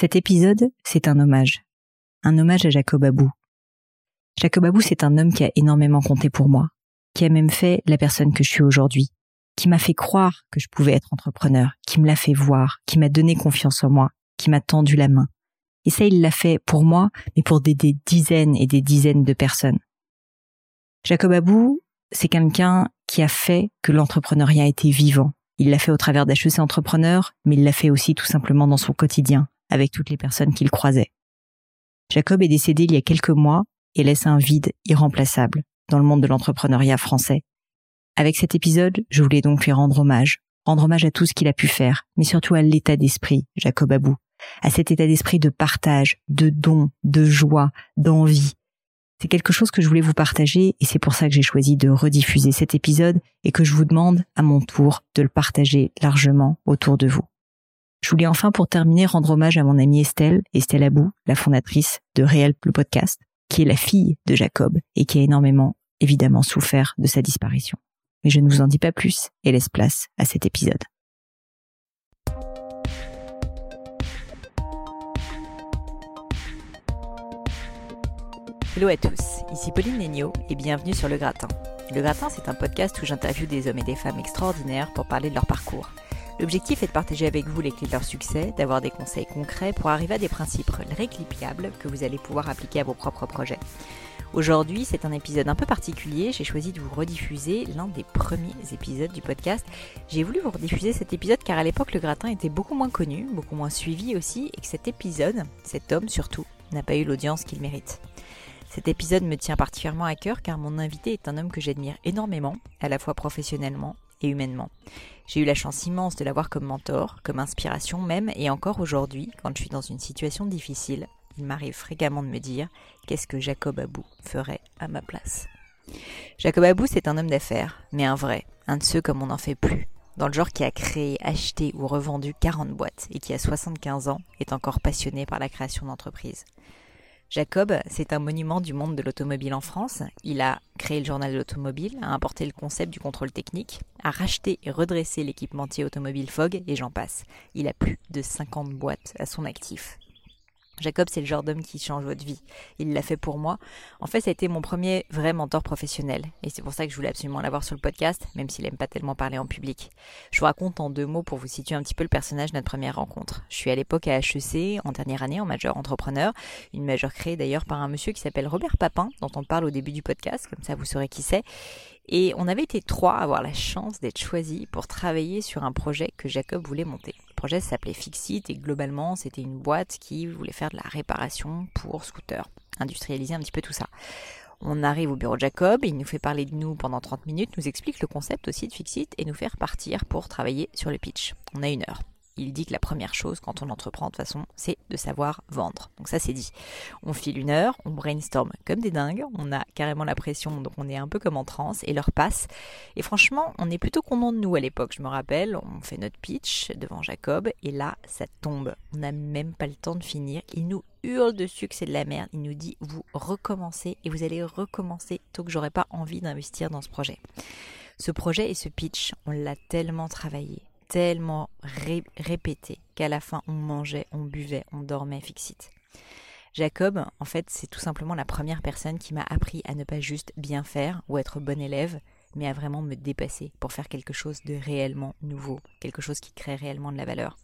Cet épisode, c'est un hommage. Un hommage à Jacob Abou. Jacob Abou, c'est un homme qui a énormément compté pour moi, qui a même fait la personne que je suis aujourd'hui, qui m'a fait croire que je pouvais être entrepreneur, qui me l'a fait voir, qui m'a donné confiance en moi, qui m'a tendu la main. Et ça, il l'a fait pour moi, mais pour des, dizaines et des dizaines de personnes. Jacob Abou, c'est quelqu'un qui a fait que l'entrepreneuriat était vivant. Il l'a fait au travers d'HEC Entrepreneur, mais il l'a fait aussi tout simplement dans son quotidien, avec toutes les personnes qu'il croisait. Jacob est décédé il y a quelques mois et laisse un vide irremplaçable dans le monde de l'entrepreneuriat français. Avec cet épisode, je voulais donc lui rendre hommage, rendre hommage à tout ce qu'il a pu faire, mais surtout à l'état d'esprit, Jacob Abou, à cet état d'esprit de partage, de don, de joie, d'envie. C'est quelque chose que je voulais vous partager et c'est pour ça que j'ai choisi de rediffuser cet épisode et que je vous demande à mon tour de le partager largement autour de vous. Je voulais enfin pour terminer rendre hommage à mon amie Estelle, Estelle Abou, la fondatrice de Réel le podcast, qui est la fille de Jacob et qui a énormément évidemment souffert de sa disparition. Mais je ne vous en dis pas plus et laisse place à cet épisode. Hello à tous, ici Pauline Legnaud et bienvenue sur Le Gratin. Le Gratin, c'est un podcast où j'interviewe des hommes et des femmes extraordinaires pour parler de leur parcours. L'objectif est de partager avec vous les clés de leur succès, d'avoir des conseils concrets pour arriver à des principes réclipiables que vous allez pouvoir appliquer à vos propres projets. Aujourd'hui, c'est un épisode un peu particulier. J'ai choisi de vous rediffuser l'un des premiers épisodes du podcast. J'ai voulu vous rediffuser cet épisode car à l'époque, le gratin était beaucoup moins connu, beaucoup moins suivi aussi, et que cet épisode, cet homme surtout, n'a pas eu l'audience qu'il mérite. Cet épisode me tient particulièrement à cœur car mon invité est un homme que j'admire énormément, à la fois professionnellement humainement. J'ai eu la chance immense de l'avoir comme mentor, comme inspiration même, et encore aujourd'hui, quand je suis dans une situation difficile, il m'arrive fréquemment de me dire qu'est-ce que Jacob Abou ferait à ma place? Jacob Abou, c'est un homme d'affaires, mais un vrai, un de ceux comme on n'en fait plus, dans le genre qui a créé, acheté ou revendu 40 boîtes et qui à 75 ans est encore passionné par la création d'entreprises. Jacob, c'est un monument du monde de l'automobile en France. Il a créé le journal de l'automobile, a importé le concept du contrôle technique, a racheté et redressé l'équipementier automobile Fogg et j'en passe. Il a plus de 50 boîtes à son actif. Jacob, c'est le genre d'homme qui change votre vie. Il l'a fait pour moi. En fait, ça a été mon premier vrai mentor professionnel. Et c'est pour ça que je voulais absolument l'avoir sur le podcast, même s'il aime pas tellement parler en public. Je vous raconte en deux mots pour vous situer un petit peu le personnage de notre première rencontre. Je suis à l'époque à HEC, en dernière année, en majeur entrepreneur. Une majeure créée d'ailleurs par un monsieur qui s'appelle Robert Papin, dont on parle au début du podcast, comme ça vous saurez qui c'est. Et on avait été trois à avoir la chance d'être choisis pour travailler sur un projet que Jacob voulait monter. Le projet s'appelait Fixit et globalement c'était une boîte qui voulait faire de la réparation pour scooters, industrialiser un petit peu tout ça. On arrive au bureau de Jacob, il nous fait parler de nous pendant 30 minutes, nous explique le concept aussi de Fixit et nous fait repartir pour travailler sur le pitch. On a une heure il dit que la première chose quand on entreprend de toute façon, c'est de savoir vendre. Donc ça c'est dit. On file une heure, on brainstorm comme des dingues, on a carrément la pression, donc on est un peu comme en transe, et l'heure passe. Et franchement, on est plutôt content de nous à l'époque, je me rappelle, on fait notre pitch devant Jacob, et là, ça tombe. On n'a même pas le temps de finir. Il nous hurle dessus que c'est de la merde. Il nous dit, vous recommencez, et vous allez recommencer, tant que j'aurais pas envie d'investir dans ce projet. Ce projet et ce pitch, on l'a tellement travaillé tellement répété qu'à la fin on mangeait, on buvait, on dormait fixite. Jacob, en fait, c'est tout simplement la première personne qui m'a appris à ne pas juste bien faire ou être bon élève, mais à vraiment me dépasser pour faire quelque chose de réellement nouveau, quelque chose qui crée réellement de la valeur.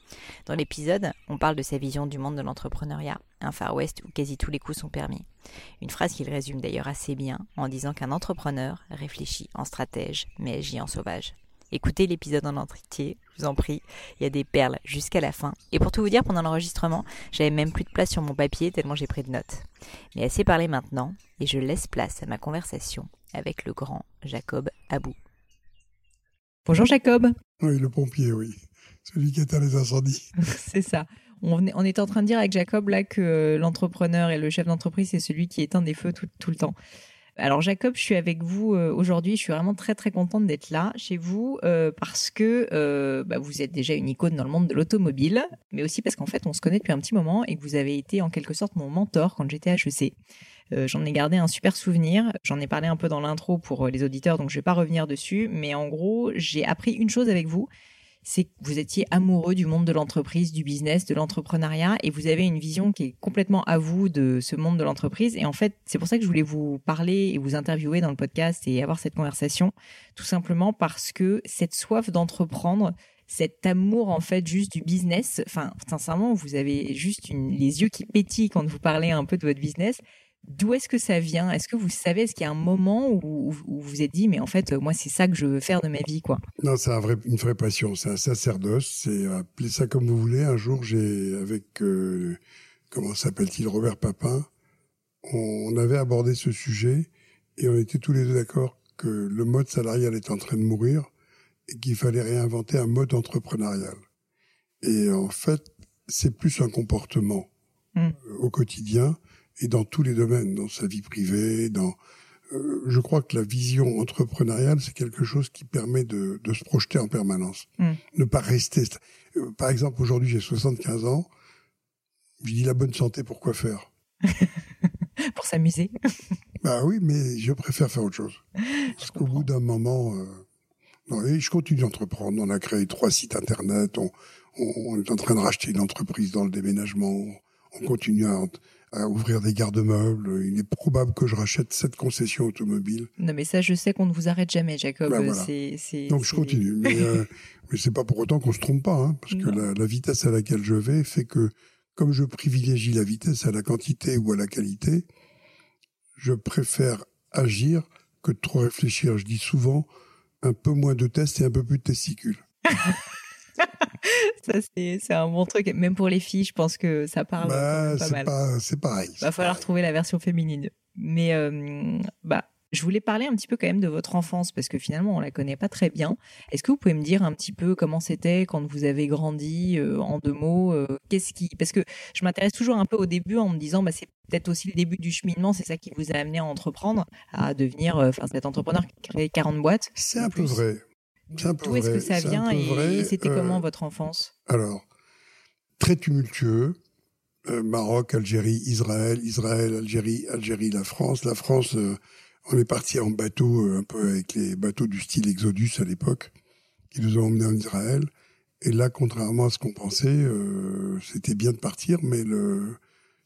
Dans l'épisode, on parle de sa vision du monde de l'entrepreneuriat, un Far West où quasi tous les coups sont permis. Une phrase qu'il résume d'ailleurs assez bien en disant qu'un entrepreneur réfléchit en stratège mais agit en sauvage. Écoutez l'épisode en entier, je vous en prie. Il y a des perles jusqu'à la fin. Et pour tout vous dire, pendant l'enregistrement, j'avais même plus de place sur mon papier tellement j'ai pris de notes. Mais assez parlé maintenant, et je laisse place à ma conversation avec le grand Jacob Abou. Bonjour Jacob. Oui, le pompier, oui. Celui qui éteint les incendies. c'est ça. On, on est en train de dire avec Jacob là que l'entrepreneur et le chef d'entreprise, c'est celui qui éteint des feux tout le temps. Alors Jacob, je suis avec vous euh, aujourd'hui. Je suis vraiment très très contente d'être là chez vous euh, parce que euh, bah, vous êtes déjà une icône dans le monde de l'automobile, mais aussi parce qu'en fait on se connaît depuis un petit moment et que vous avez été en quelque sorte mon mentor quand j'étais HEC. J'en ai gardé un super souvenir. J'en ai parlé un peu dans l'intro pour les auditeurs, donc je vais pas revenir dessus. Mais en gros, j'ai appris une chose avec vous, c'est que vous étiez amoureux du monde de l'entreprise, du business, de l'entrepreneuriat, et vous avez une vision qui est complètement à vous de ce monde de l'entreprise. Et en fait, c'est pour ça que je voulais vous parler et vous interviewer dans le podcast et avoir cette conversation, tout simplement parce que cette soif d'entreprendre, cet amour en fait juste du business. Enfin, sincèrement, vous avez juste les yeux qui pétillent quand vous parlez un peu de votre business. D'où est-ce que ça vient? Est-ce que vous savez, est-ce qu'il y a un moment où, vous vous êtes dit, mais en fait, moi, c'est ça que je veux faire de ma vie, quoi? Non, c'est une vraie passion, c'est un sacerdoce, c'est appelez ça comme vous voulez. Un jour, j'ai avec euh, comment s'appelle-t-il, Robert Papin, on, avait abordé ce sujet et on était tous les deux d'accord que le mode salarial est en train de mourir et qu'il fallait réinventer un mode entrepreneurial. Et en fait, c'est plus un comportement hmm. euh, au quotidien et dans tous les domaines, dans sa vie privée, dans euh, je crois que la vision entrepreneuriale, c'est quelque chose qui permet de, de se projeter en permanence, hmm. ne pas rester. Euh, par exemple, aujourd'hui, j'ai 75 ans. Je dis la bonne santé, pourquoi faire? Pour s'amuser. bah oui, mais je préfère faire autre chose. Parce qu'au bout d'un moment, euh, et je continue d'entreprendre. On a créé trois sites internet. On, on, est en train de racheter une entreprise dans le déménagement. On continue à, à ouvrir des garde-meubles. Il est probable que je rachète cette concession automobile. Non, mais ça, je sais qu'on ne vous arrête jamais, Jacob. Ben Donc je continue, mais euh, mais c'est pas pour autant qu'on se trompe pas, hein, parce que la, la, vitesse à laquelle je vais fait que, comme je privilégie la vitesse à la quantité ou à la qualité, je préfère agir que de trop réfléchir. Je dis souvent un peu moins de tests et un peu plus de testicules. ça, c'est un bon truc. Même pour les filles, je pense que ça parle bah, pas mal. C'est pareil. Va falloir trouver la version féminine. Mais euh, bah, je voulais parler un petit peu quand même de votre enfance parce que finalement on la connaît pas très bien. Est-ce que vous pouvez me dire un petit peu comment c'était quand vous avez grandi euh, en deux mots euh, Qu'est-ce qui Parce que je m'intéresse toujours un peu au début en me disant bah c'est peut-être aussi le début du cheminement, c'est ça qui vous a amené à entreprendre, à devenir enfin cet entrepreneur qui a créé 40 boîtes. C'est un peu vrai. D'où est-ce que ça vient et, c'était comment euh, votre enfance? Alors, très tumultueux. Euh, Maroc, Algérie, Israël, Israël, Algérie, Algérie, la France. La France, euh, on est parti en bateau, un peu avec les bateaux du style Exodus à l'époque, qui nous ont emmenés en Israël. Et là, contrairement à ce qu'on pensait, c'était bien de partir, mais le,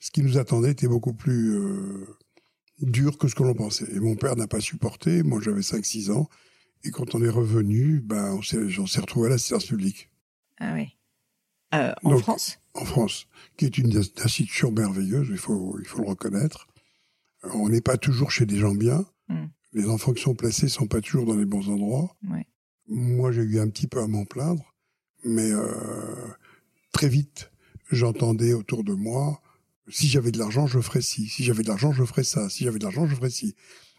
ce qui nous attendait était beaucoup plus dur que ce que l'on pensait. Et mon père n'a pas supporté. Moi, j'avais 5-6 ans. Et quand on est revenu, ben, on s'est, s'est retrouvé à l'assistance publique. Ah oui. Euh, en France? En France, qui est une institution merveilleuse, il faut, il faut le reconnaître. On n'est pas toujours chez des gens bien. Hmm. Les enfants qui sont placés sont pas toujours dans les bons endroits. Ouais. Moi, j'ai eu un petit peu à m'en plaindre, mais euh, très vite, j'entendais autour de moi, si j'avais de l'argent, je ferais ci. Si j'avais de l'argent, je ferais ça. Si j'avais de l'argent, je ferais ci.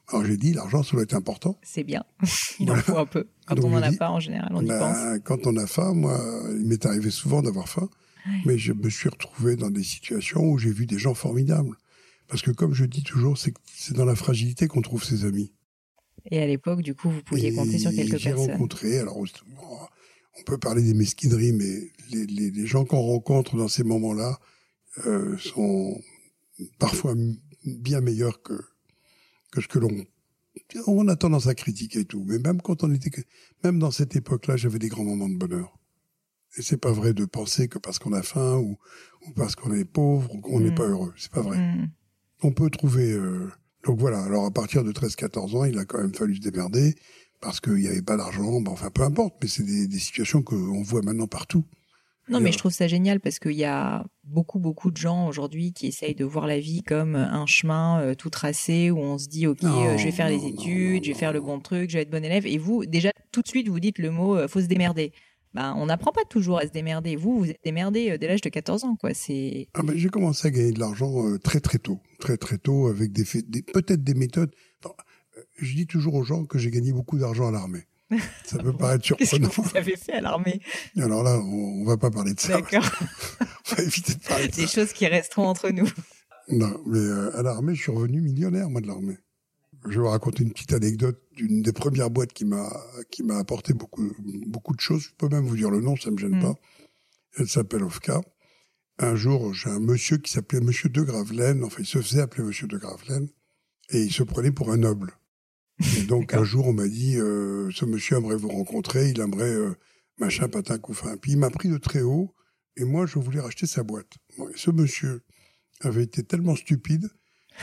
Alors j'ai dit, l'argent, ça doit être important. C'est bien. Il en faut un peu. Quand on n'en a pas, en général, on y bah, pense. Quand on a faim, moi, il m'est arrivé souvent d'avoir faim. Mais je me suis retrouvé dans des situations où j'ai vu des gens formidables. Parce que comme je dis toujours, c'est dans la fragilité qu'on trouve ses amis. Et à l'époque, du coup, vous pouviez compter sur quelques personnes. J'ai rencontré, alors on peut parler des mesquineries, mais les, les, les gens qu'on rencontre dans ces moments-là euh, sont parfois bien meilleurs que que ce que l'on on a tendance à critiquer tout, mais même quand on était, même dans cette époque-là, j'avais des grands moments de bonheur. Et c'est pas vrai de penser que parce qu'on a faim ou, ou parce qu'on est pauvre, qu'on n'est mm. pas heureux. C'est pas vrai. Mm. On peut trouver. Euh... Donc voilà. Alors à partir de 13-14 ans, il a quand même fallu se démerder parce qu'il n'y avait pas d'argent. Ben, enfin, peu importe. Mais c'est des, des situations qu'on voit maintenant partout. Non, mais je trouve ça génial parce qu'il y a beaucoup, beaucoup de gens aujourd'hui qui essayent de voir la vie comme un chemin euh, tout tracé où on se dit, OK, euh, je vais faire les études, je vais faire le bon truc, je vais être bon élève. Et vous, déjà, tout de suite, vous dites le mot, euh, faut se démerder. Ben, on n'apprend pas toujours à se démerder. Vous, vous êtes démerdé dès l'âge de 14 ans, quoi. C'est. Ah ben, j'ai commencé à gagner de l'argent très très tôt, très très tôt, avec des, des peut-être des méthodes. je dis toujours aux gens que j'ai gagné beaucoup d'argent à l'armée. Ça peut paraître surprenant. Qu'est-ce que vous avez fait à l'armée? Alors là, on, va pas parler de ça. D'accord. on va éviter de parler de Des choses qui resteront entre nous. Non, mais euh, à l'armée, je suis revenu millionnaire, moi, de l'armée. Je vais vous raconter une petite anecdote d'une des premières boîtes qui m'a qui m'a apporté beaucoup beaucoup de choses. Je peux même vous dire le nom, ça me gêne mm. pas. Elle s'appelle Ofka. Un jour, j'ai un monsieur qui s'appelait Monsieur de Gravelaine. Enfin, il se faisait appeler Monsieur de Gravelaine, et il se prenait pour un noble. Et donc un jour, on m'a dit, euh, ce monsieur aimerait vous rencontrer, il aimerait euh, machin, patin, couffin. Puis il m'a pris de très haut, et moi, je voulais racheter sa boîte. Bon, et ce monsieur avait été tellement stupide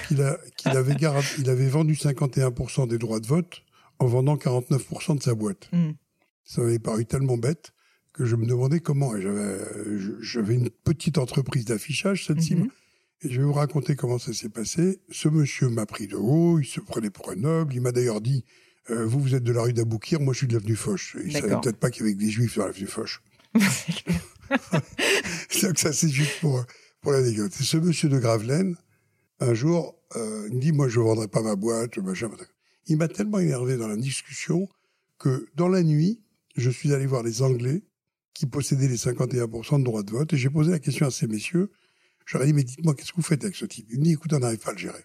qu'il avait, gar- il avait vendu 51% des droits de vote en vendant 49% de sa boîte. Mm. Ça m'avait paru tellement bête que je me demandais comment. J'avais, une petite entreprise d'affichage, cette Mhm. Et je vais vous raconter comment ça s'est passé. Ce monsieur m'a pris de haut, il se prenait pour un noble. Il m'a d'ailleurs dit euh, Vous, vous êtes de la rue d'Aboukir, moi je suis de l'avenue Foch. Il savait D'accord. peut-être pas qu'il y avait que des juifs sur l'avenue Foch. Donc ça, c'est juste pour, pour l'anecdote. Ce monsieur de Gravelaine, un jour, euh, il me dit Moi, je ne vendrai pas ma boîte. Machin. Il m'a tellement énervé dans la discussion que dans la nuit, je suis allé voir les Anglais qui possédaient les 51% de droits de vote et j'ai posé la question à ces messieurs. J'aurais dit, mais dites-moi, qu'est-ce que vous faites avec ce type? Il me dit, écoute, on n'arrive pas à le gérer.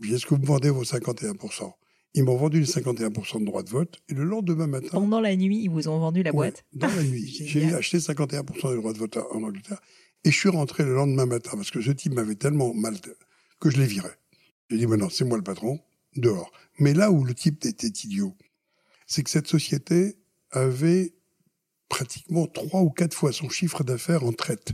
Je dis, est-ce que vous me vendez vos 51% Ils m'ont vendu les 51% de droits de vote. Et le lendemain matin, Pendant la nuit, ils vous ont vendu la ouais, boîte. dans la nuit, j'ai acheté 51% des droits de vote en Angleterre. Et je suis rentré le lendemain matin parce que ce type m'avait tellement mal que je l'ai viré. J'ai dit, maintenant, c'est moi le patron, dehors. Mais là où le type était idiot, c'est que cette société avait pratiquement trois ou quatre fois son chiffre d'affaires en traite.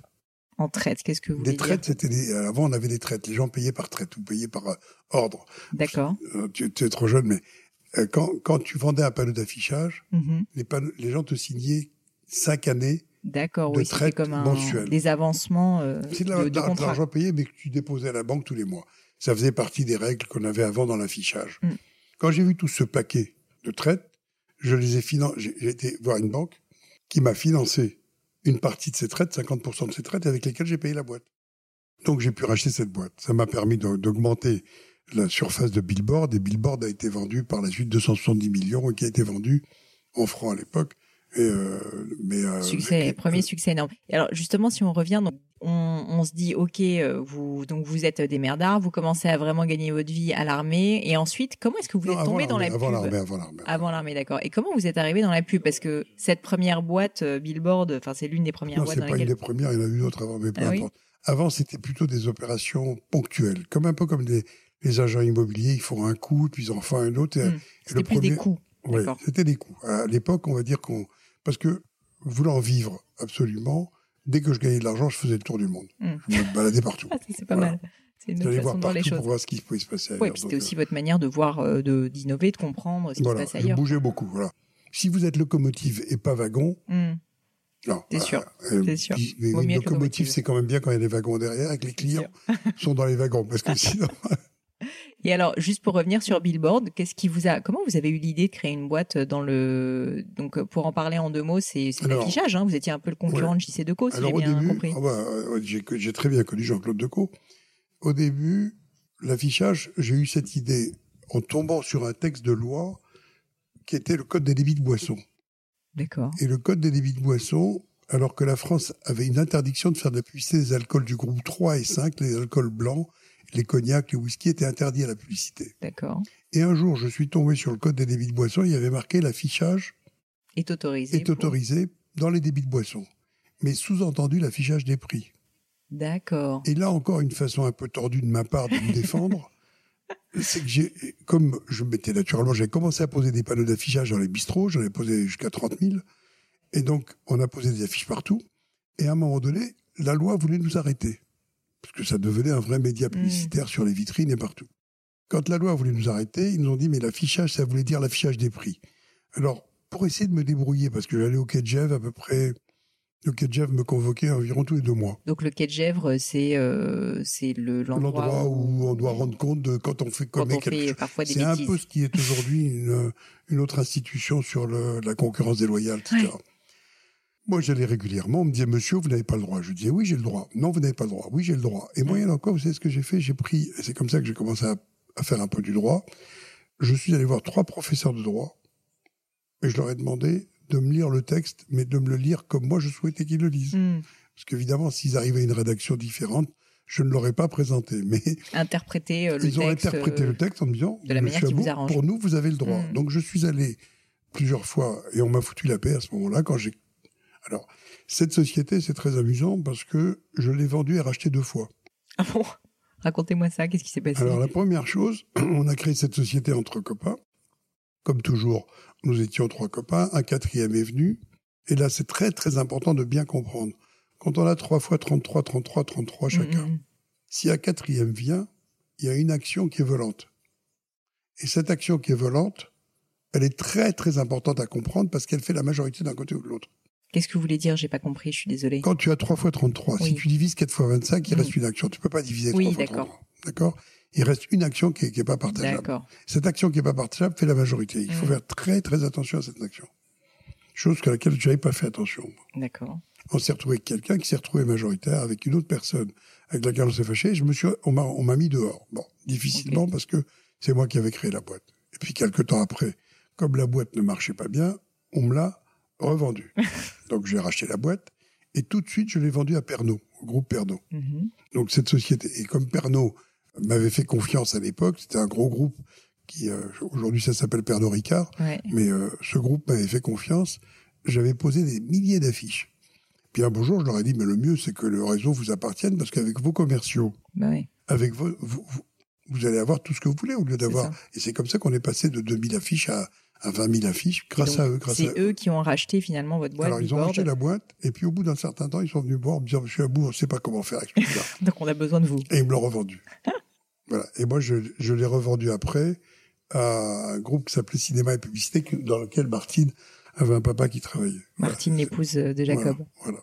En traite, qu'est-ce que vous Des voulez traites, dire c'était des, avant on avait des traites. Les gens payaient par traite ou payaient par euh, ordre. D'accord. Euh, tu, tu es trop jeune, mais euh, quand, quand tu vendais un panneau d'affichage, Mhm. les, panneaux- les gens te signaient cinq années. D'accord, de oui, traite comme un, mensuelle. des avancements euh, C'est de l'argent payé, mais que tu déposais à la banque tous les mois. Ça faisait partie des règles qu'on avait avant dans l'affichage. Mm. Quand j'ai vu tout ce paquet de traites, je les ai j'ai été voir une banque qui m'a financé une partie de ces traites, 50% de ces traites, avec lesquelles j'ai payé la boîte. Donc j'ai pu racheter cette boîte. Ça m'a permis d'augmenter la surface de Billboard. Et Billboard a été vendu par la suite 270 millions et qui a été vendu en francs à l'époque. Et euh, mais euh, Succès, mais- premier succès énorme. Alors justement, si on revient, donc, on, on se dit, ok, euh, vous donc vous êtes des merdards, vous commencez à vraiment gagner votre vie à l'armée, et ensuite, comment est-ce que vous Non, êtes avant tombé dans la l'armée, pub Avant l'armée, avant l'armée. Avant l'armée, d'accord. Et comment vous êtes arrivé dans la pub Parce que cette première boîte euh, Billboard, enfin c'est l'une des premières Non, boîtes c'est dans pas une lesquelles. des premières, il y en a eu d'autres avant, mais peu Ah oui importe. Avant, c'était plutôt des opérations ponctuelles, comme un peu comme des, les agents immobiliers, ils font un coup, puis ils en font un autre. et- Hmm. C'était le plus des premier- coups. Oui, D'accord. c'était des coups. À l'époque, on va dire qu'on... Parce que, voulant vivre absolument, dès que je gagnais de l'argent, je faisais le tour du monde. Hmm. Je me baladais partout. Ah, c'est pas Voilà. mal. C'est une autre façon voir de voir les partout choses. pour voir ce qui pouvait se passer ailleurs. Oui, c'était aussi votre manière de voir, euh, de d'innover, de comprendre ce qui voilà, se passe je ailleurs. bougeais beaucoup. Voilà. Si vous êtes locomotive et pas wagon, non. C'est sûr, euh, c'est sûr. Les locomotives, locomotive. c'est quand même bien quand il y a des wagons derrière et que les clients sont dans les wagons. Parce que sinon, Et alors, juste pour revenir sur Billboard, qu'est-ce qui vous a, comment vous avez eu l'idée de créer une boîte dans le, donc pour en parler en deux mots, c'est l'affichage, hein. Vous étiez un peu le concurrent de JC Deco, si j'ai bien début, compris. ah bah, j'ai j'ai très bien connu Jean-Claude Decaux. Au début, l'affichage, j'ai eu cette idée en tombant sur un texte de loi qui était le code des débits de boissons. D'accord. Et le code des débits de boissons, alors que la France avait une interdiction de faire de la publicité des alcools du groupe 3 et 5, les alcools blancs, les cognacs, les whisky étaient interdits à la publicité. D'accord. Et un jour, je suis tombé sur le code des débits de boissons, il y avait marqué l'affichage Est autorisé. est pour- autorisé dans les débits de boissons. Mais sous-entendu l'affichage des prix. D'accord. Et là encore, une façon un peu tordue de ma part de me défendre, c'est que j'ai, comme je m'étais naturellement, j'ai commencé à poser des panneaux d'affichage dans les bistrots, j'en ai posé jusqu'à 30 000, et donc on a posé des affiches partout, et à un moment donné, la loi voulait nous arrêter, parce que ça devenait un vrai média publicitaire sur les vitrines et partout. Quand la loi voulait nous arrêter, ils nous ont dit, mais l'affichage, ça voulait dire l'affichage des prix. Alors, pour essayer de me débrouiller, parce que j'allais au Quai de Gèvres à peu près, le Quai de Gèvres me convoquait environ tous les deux mois. Donc le quai de Gèvres, c'est euh, c'est le l'endroit l'endroit où on doit rendre compte de quand on fait quand on quelque fait chose. parfois des C'est un peu ce qui est aujourd'hui une, une autre institution sur le, la concurrence déloyale, etc. Ouais. Moi, j'allais régulièrement, on me disait, monsieur, vous n'avez pas le droit. Je disais, oui, j'ai le droit. Non, vous n'avez pas le droit. Oui, j'ai le droit. Et moyen encore, vous savez ce que j'ai fait? J'ai pris, et c'est comme ça que j'ai commencé à, à faire un peu du droit. Je suis allé voir trois professeurs de droit et je leur ai demandé de me lire le texte, mais de me le lire comme moi je souhaitais qu'ils le lisent. Hmm. Parce qu'évidemment, s'ils arrivaient à une rédaction différente, je ne l'aurais pas présenté. Mais Interpréter euh, le ils ont texte. interprété euh, le texte en me disant de la manière qui vous arrange. pour nous vous avez le droit Mm. donc je suis allé plusieurs fois et on m'a foutu la paix à ce moment-là quand j'ai alors cette société c'est très amusant parce que je l'ai vendue et rachetée deux fois Ah bon? Racontez-moi ça. Qu'est-ce qui s'est passé? Alors la première chose on a créé cette société entre copains comme toujours nous étions trois copains un quatrième est venu Et là, c'est très très important de bien comprendre. Quand on a 3 fois 33, 33, 33 chacun, Mm, mm. si un quatrième vient, il y a une action qui est volante. Et cette action qui est volante, elle est très très importante à comprendre parce qu'elle fait la majorité d'un côté ou de l'autre. Qu'est-ce que vous voulez dire? J'ai pas compris, je suis désolée. Quand tu as 3 fois 33, si Oui. tu divises 4 fois 25, il reste une action. Tu peux pas diviser Oui, 3 fois d'accord. 33. D'accord? Il reste une action qui est, qui est pas partageable. D'accord. Cette action qui est pas partageable fait la majorité. Il faut faire très très attention à cette action. Chose à laquelle je n'avais pas fait attention. D'accord. On s'est retrouvé avec quelqu'un qui s'est retrouvé majoritaire avec une autre personne avec laquelle on s'est fâché. Je me suis, on m'a, on m'a mis dehors. Bon, difficilement parce que c'est moi qui avais créé la boîte. Et puis quelques temps après, comme la boîte ne marchait pas bien, on me l'a revendue. Donc j'ai racheté la boîte et tout de suite je l'ai vendue à Pernod, au groupe Pernod. Mhm. Donc cette société et comme Pernod m'avait fait confiance à l'époque, c'était un gros groupe qui euh, aujourd'hui ça s'appelle Pernod Ricard, Ouais. mais euh, ce groupe m'avait fait confiance. J'avais posé des milliers d'affiches. Puis un beau jour, je leur ai dit, mais le mieux, c'est que le réseau vous appartienne, parce qu'avec vos commerciaux, Bah avec vos, vous, vous, vous allez avoir tout ce que vous voulez, au lieu d'avoir... Et c'est comme ça qu'on est passé de 2000 affiches à, à 20 000 affiches, grâce Donc, à eux. À C'est eux qui ont racheté finalement votre boîte. Alors, ils ont Billboard. acheté la boîte, et puis au bout d'un certain temps, ils sont venus voir en me disant, Monsieur Abou, on ne sait pas comment faire avec ça. Donc on a besoin de vous. Et ils me l'ont revendu. voilà. Et moi, je, je l'ai revendu après à un groupe qui s'appelait Cinéma et Publicité, dans lequel Martine avait un papa qui travaillait. Voilà. Martine, l'épouse euh, de Jacob. Voilà, voilà.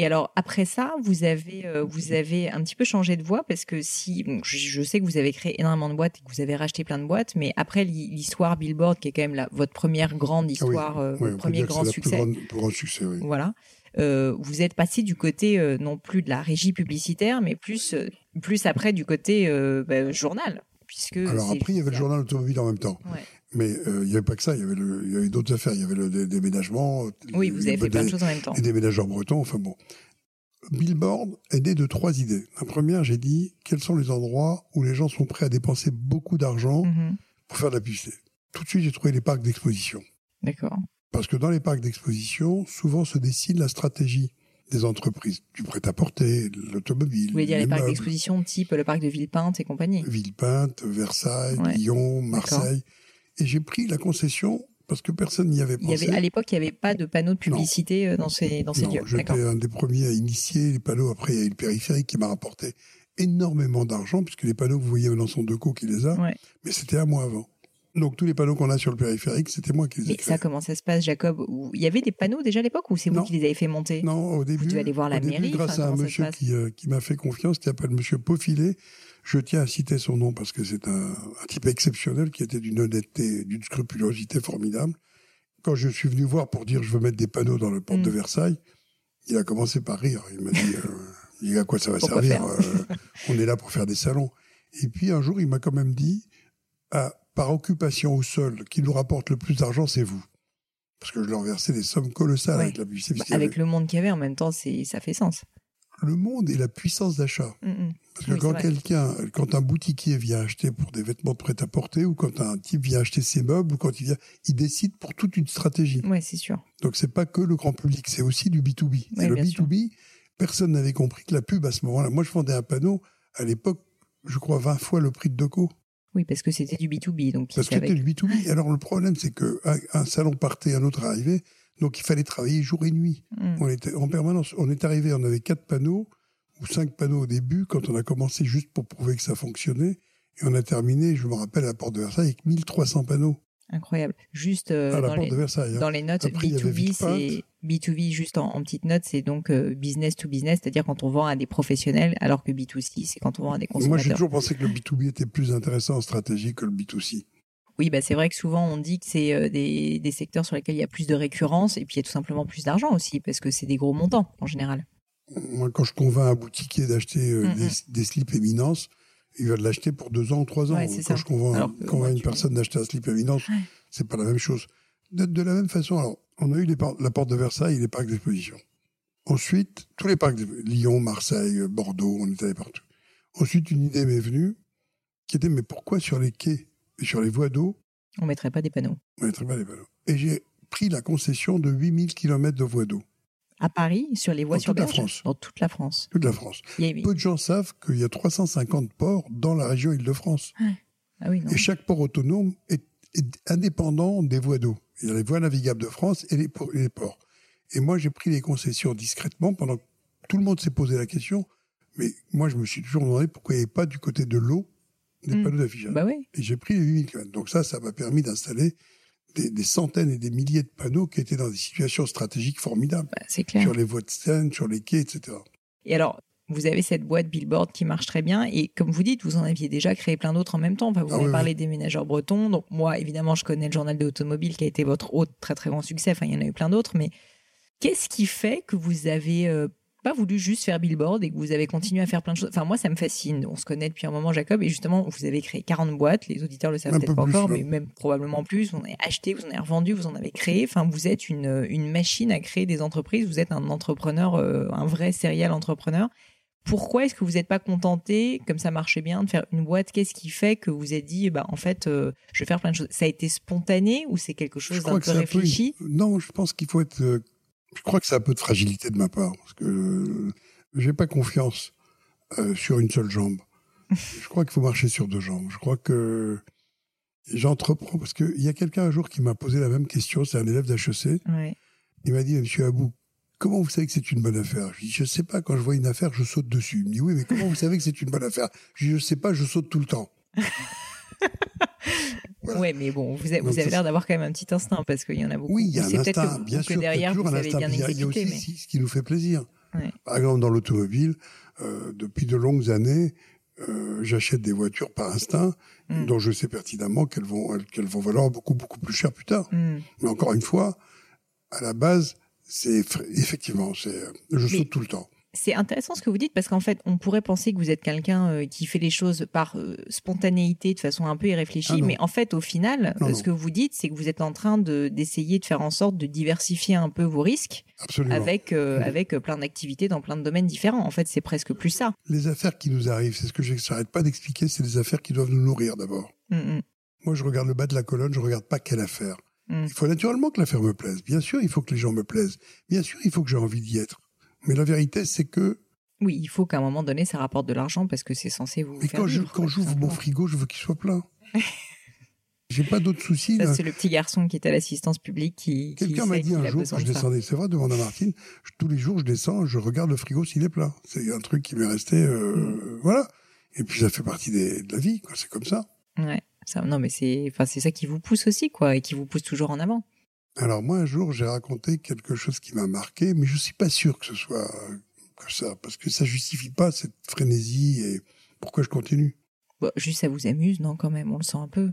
Et alors après ça, vous avez euh, vous avez un petit peu changé de voie parce que si bon, je, je sais que vous avez créé énormément de boîtes et que vous avez racheté plein de boîtes, mais après l'hi- l'histoire Billboard qui est quand même la, votre première grande Ah oui, histoire, euh, oui, premier grand plus succès, grande- plus grand succès, oui. voilà. Euh, vous êtes passé du côté euh, non plus de la régie publicitaire, mais plus euh, plus après du côté bah, journal, puisque Alors après, il y avait le journal automobile en même temps. Ouais. Mais euh, il n'y avait pas que ça, il y avait, le- il y avait d'autres affaires. Il y avait le dé- déménagement. Oui, vous avez fait plein de choses en même temps. Les déménageurs bretons, enfin bon. Billboard est né de trois idées. La première, j'ai dit, quels sont les endroits où les gens sont prêts à dépenser beaucoup d'argent Mhm. pour faire de la publicité? Tout de suite, j'ai trouvé les parcs d'exposition. D'accord. Parce que dans les parcs d'exposition, souvent se dessine la stratégie des entreprises, du prêt-à-porter, l'automobile, Vous voulez dire les, les parcs d'exposition type le parc de Villepinte et compagnie? Villepinte, Versailles, Ouais. Lyon, Marseille. Et j'ai pris la concession parce que personne n'y avait Il y pensé. avait, à l'époque, il n'y avait pas de panneaux de publicité euh, dans ces, dans ces Non, lieux. j'étais un des premiers à initier les panneaux. Après, il y a eu le périphérique qui m'a rapporté énormément d'argent, puisque les panneaux, vous voyez, sont Deco qui les a. Ouais. Mais c'était à moi avant. Donc, tous les panneaux qu'on a sur le périphérique, c'était moi qui les ai Mais ça, comment ça se passe, Jacob? Il y avait des panneaux déjà à l'époque ou c'est vous qui les avez fait monter? Non, au début, devez aller voir la au début, mairie, grâce à un monsieur qui, euh, qui m'a fait confiance, qui s'appelle Monsieur Paufilet. Je tiens à citer son nom parce que c'est un, un type exceptionnel qui était d'une honnêteté, d'une scrupulosité formidable. Quand je suis venu voir pour dire je veux mettre des panneaux dans le porte Mm. de Versailles, il a commencé par rire. Il m'a dit, euh, il dit, à quoi ça va Pourquoi servir Euh, On est là pour faire des salons. Et puis un jour, il m'a quand même dit, ah, par occupation au sol, qui nous rapporte le plus d'argent, c'est vous. Parce que je leur versais des sommes colossales Ouais. avec la publicité. Bah, Avec le monde qu'il y avait en même temps, ça fait sens. Le monde et la puissance d'achat. Mm, mm. Parce que Oui, quand quelqu'un, quand un boutiquier vient acheter pour des vêtements de prêt-à-porter, ou quand un type vient acheter ses meubles, ou quand il vient, il décide pour toute une stratégie. Ouais, c'est sûr. Donc c'est pas que le grand public, c'est aussi du B2B. Oui, et le bien sûr. B2B, personne n'avait compris que la pub à ce moment-là. Moi, je vendais un panneau, à l'époque, je crois 20 fois le prix de Deco. Oui, parce que c'était du B2B. Donc, Parce que c'était du B2B. Et alors le problème, c'est que un, un salon partait, un autre arrivait. Donc il fallait travailler jour et nuit. Mm. On était en permanence. On est arrivé, on avait quatre panneaux ou cinq panneaux au début quand on a commencé juste pour prouver que ça fonctionnait. Et on a terminé, je me rappelle, à la porte de Versailles avec 1300 panneaux Incroyable. Juste euh, à la dans, porte les, de Versailles. hein. dans les notes, Après, il y avait B2B, c'est B2B juste en, en petites notes, c'est donc euh, business to business, c'est-à-dire quand on vend à des professionnels, alors que B2C, c'est quand on vend à des Moi, j'ai consommateurs. toujours pensé que le B2B était plus intéressant en stratégie que le B2C. Oui, bah c'est vrai que souvent on dit que c'est euh, des, des secteurs sur lesquels il y a plus de récurrence et puis il y a tout simplement plus d'argent aussi parce que c'est des gros montants en général. Moi, quand je convainc un boutiquier d'acheter euh, Mm, des, des slips éminence, il va l'acheter pour deux ans ou trois ans. Ouais, quand ça. je convainc, Alors que, convainc ouais, une personne d'acheter un slip éminence, Ouais. c'est pas la même chose. De, de la même façon, alors, on a eu les la porte de Versailles et les parcs d'exposition. Ensuite, tous les parcs de Lyon, Marseille, Bordeaux, on est allé partout. Ensuite, une idée m'est venue qui était mais pourquoi sur les quais? Et sur les voies d'eau, On mettrait pas des panneaux. on mettrait pas les panneaux Et j'ai pris la concession de 8000 km de voies d'eau, À Paris, sur les voies Dans sur toute la France. dans toute la France. toute la France. A- Peu de gens savent qu'il y a 350 ports dans la région Île-de-France. Ah oui, non. Et chaque port autonome est, est indépendant des voies d'eau. Il y a les voies navigables de France et les, et les ports. Et moi, j'ai pris les concessions discrètement pendant que tout le monde s'est posé la question. Mais moi, je me suis toujours demandé pourquoi il n'y avait pas du côté de l'eau des Mm. panneaux d'affichage. Bah oui. Et j'ai pris les 8000 km. Donc ça, ça m'a permis d'installer des, des centaines et des milliers de panneaux qui étaient dans des situations stratégiques formidables. Bah, c'est clair. Sur les voies de scène, sur les quais, etc. Et alors, vous avez cette boîte Billboard qui marche très bien. Et comme vous dites, vous en aviez déjà créé plein d'autres en même temps. Enfin, vous Ah avez oui, parlé des ménageurs bretons. Donc, moi, évidemment, je connais le journal de l'automobile qui a été votre autre très, très grand succès. Enfin, il y en a eu plein d'autres. Mais qu'est-ce qui fait que vous avez euh, pas voulu juste faire Billboard et que vous avez continué à faire plein de choses Enfin, moi, ça me fascine. On se connaît depuis un moment, Jacob. Et justement, vous avez créé 40 boîtes. Les auditeurs le savent peut-être peu pas encore, mais même probablement plus. Vous en avez acheté, vous en avez revendu, vous en avez créé. Enfin, vous êtes une, une machine à créer des entreprises. Vous êtes un entrepreneur, euh, un vrai serial entrepreneur. Pourquoi est-ce que vous n'êtes pas contenté, comme ça marchait bien, de faire une boîte? Qu'est-ce qui fait que vous êtes dit, bah, en fait, euh, je vais faire plein de choses? Ça a été spontané ou c'est quelque chose d'un peu réfléchi? Non, je pense qu'il faut être. Je crois que c'est un peu de fragilité de ma part parce que j'ai pas confiance euh, sur une seule jambe. je crois qu'il faut marcher sur deux jambes. Je crois que j'entreprends parce qu'il y a quelqu'un un jour qui m'a posé la même question. C'est un élève d'HEC. Ouais. Il m'a dit, Monsieur Abou, comment vous savez que c'est une bonne affaire? Je dis, je sais pas. Quand je vois une affaire, je saute dessus. Il me dit, oui, mais comment vous savez que c'est une bonne affaire? Je dis, je sais pas. Je saute tout le temps. Voilà. Ouais, mais bon, vous avez, vous l'air d'avoir quand même un petit instinct parce qu'il y en a beaucoup. Oui, il y a un instinct, que, bien que sûr. derrière, toujours vous un instinct. bien a- il y a exécuté. aussi mais... ce qui nous fait plaisir. Ouais. Par exemple, dans l'automobile, euh, depuis de longues années, euh, j'achète des voitures par instinct, Mm. dont je sais pertinemment qu'elles vont, elles- qu'elles vont valoir beaucoup, beaucoup plus cher plus tard. Hmm. Mais encore une fois, à la base, c'est effectivement, c'est, euh, je Mais- saute tout le temps. C'est intéressant ce que vous dites parce qu'en fait, on pourrait penser que vous êtes quelqu'un euh, qui fait les choses par euh, spontanéité, de façon un peu irréfléchie, Ah mais en fait, au final, Non, euh, non. ce que vous dites, c'est que vous êtes en train de d'essayer de faire en sorte de diversifier un peu vos risques Absolument. avec Mhm. avec plein d'activités dans plein de domaines différents. En fait, c'est presque plus ça. Les affaires qui nous arrivent, c'est ce que j'arrête pas d'expliquer, c'est des affaires qui doivent nous nourrir d'abord. Mm, mm, Moi, je regarde le bas de la colonne, je regarde pas quelle affaire. Mm. Il faut naturellement que l'affaire me plaise. Bien sûr, il faut que les gens me plaisent. Bien sûr, il faut que j'ai envie d'y être. Mais la vérité, c'est que Oui, il faut qu'à un moment donné, ça rapporte de l'argent parce que c'est censé vous Mais faire quand je- quand j'ouvre mon frigo, je veux qu'il soit plein. J'ai pas d'autres soucis. Ça, c'est le petit garçon qui est à l'assistance publique qui. Quelqu'un m'a dit un jour, quand je descendais, c'est vrai, devant la Martine, je- tous les jours, je descends, je regarde le frigo s'il est plein. C'est un truc qui m'est resté, euh, Mm. voilà. Et puis ça fait partie des- de la vie, quoi. C'est comme ça. Ouais. Ça, non, mais c'est, enfin, c'est ça qui vous pousse aussi, quoi, et qui vous pousse toujours en avant. Alors moi, un jour, j'ai raconté quelque chose qui m'a marqué, mais je suis pas sûr que ce soit euh, que ça, parce que ça justifie pas cette frénésie et pourquoi je continue. Bon, juste, ça vous amuse, non, quand même, on le sent un peu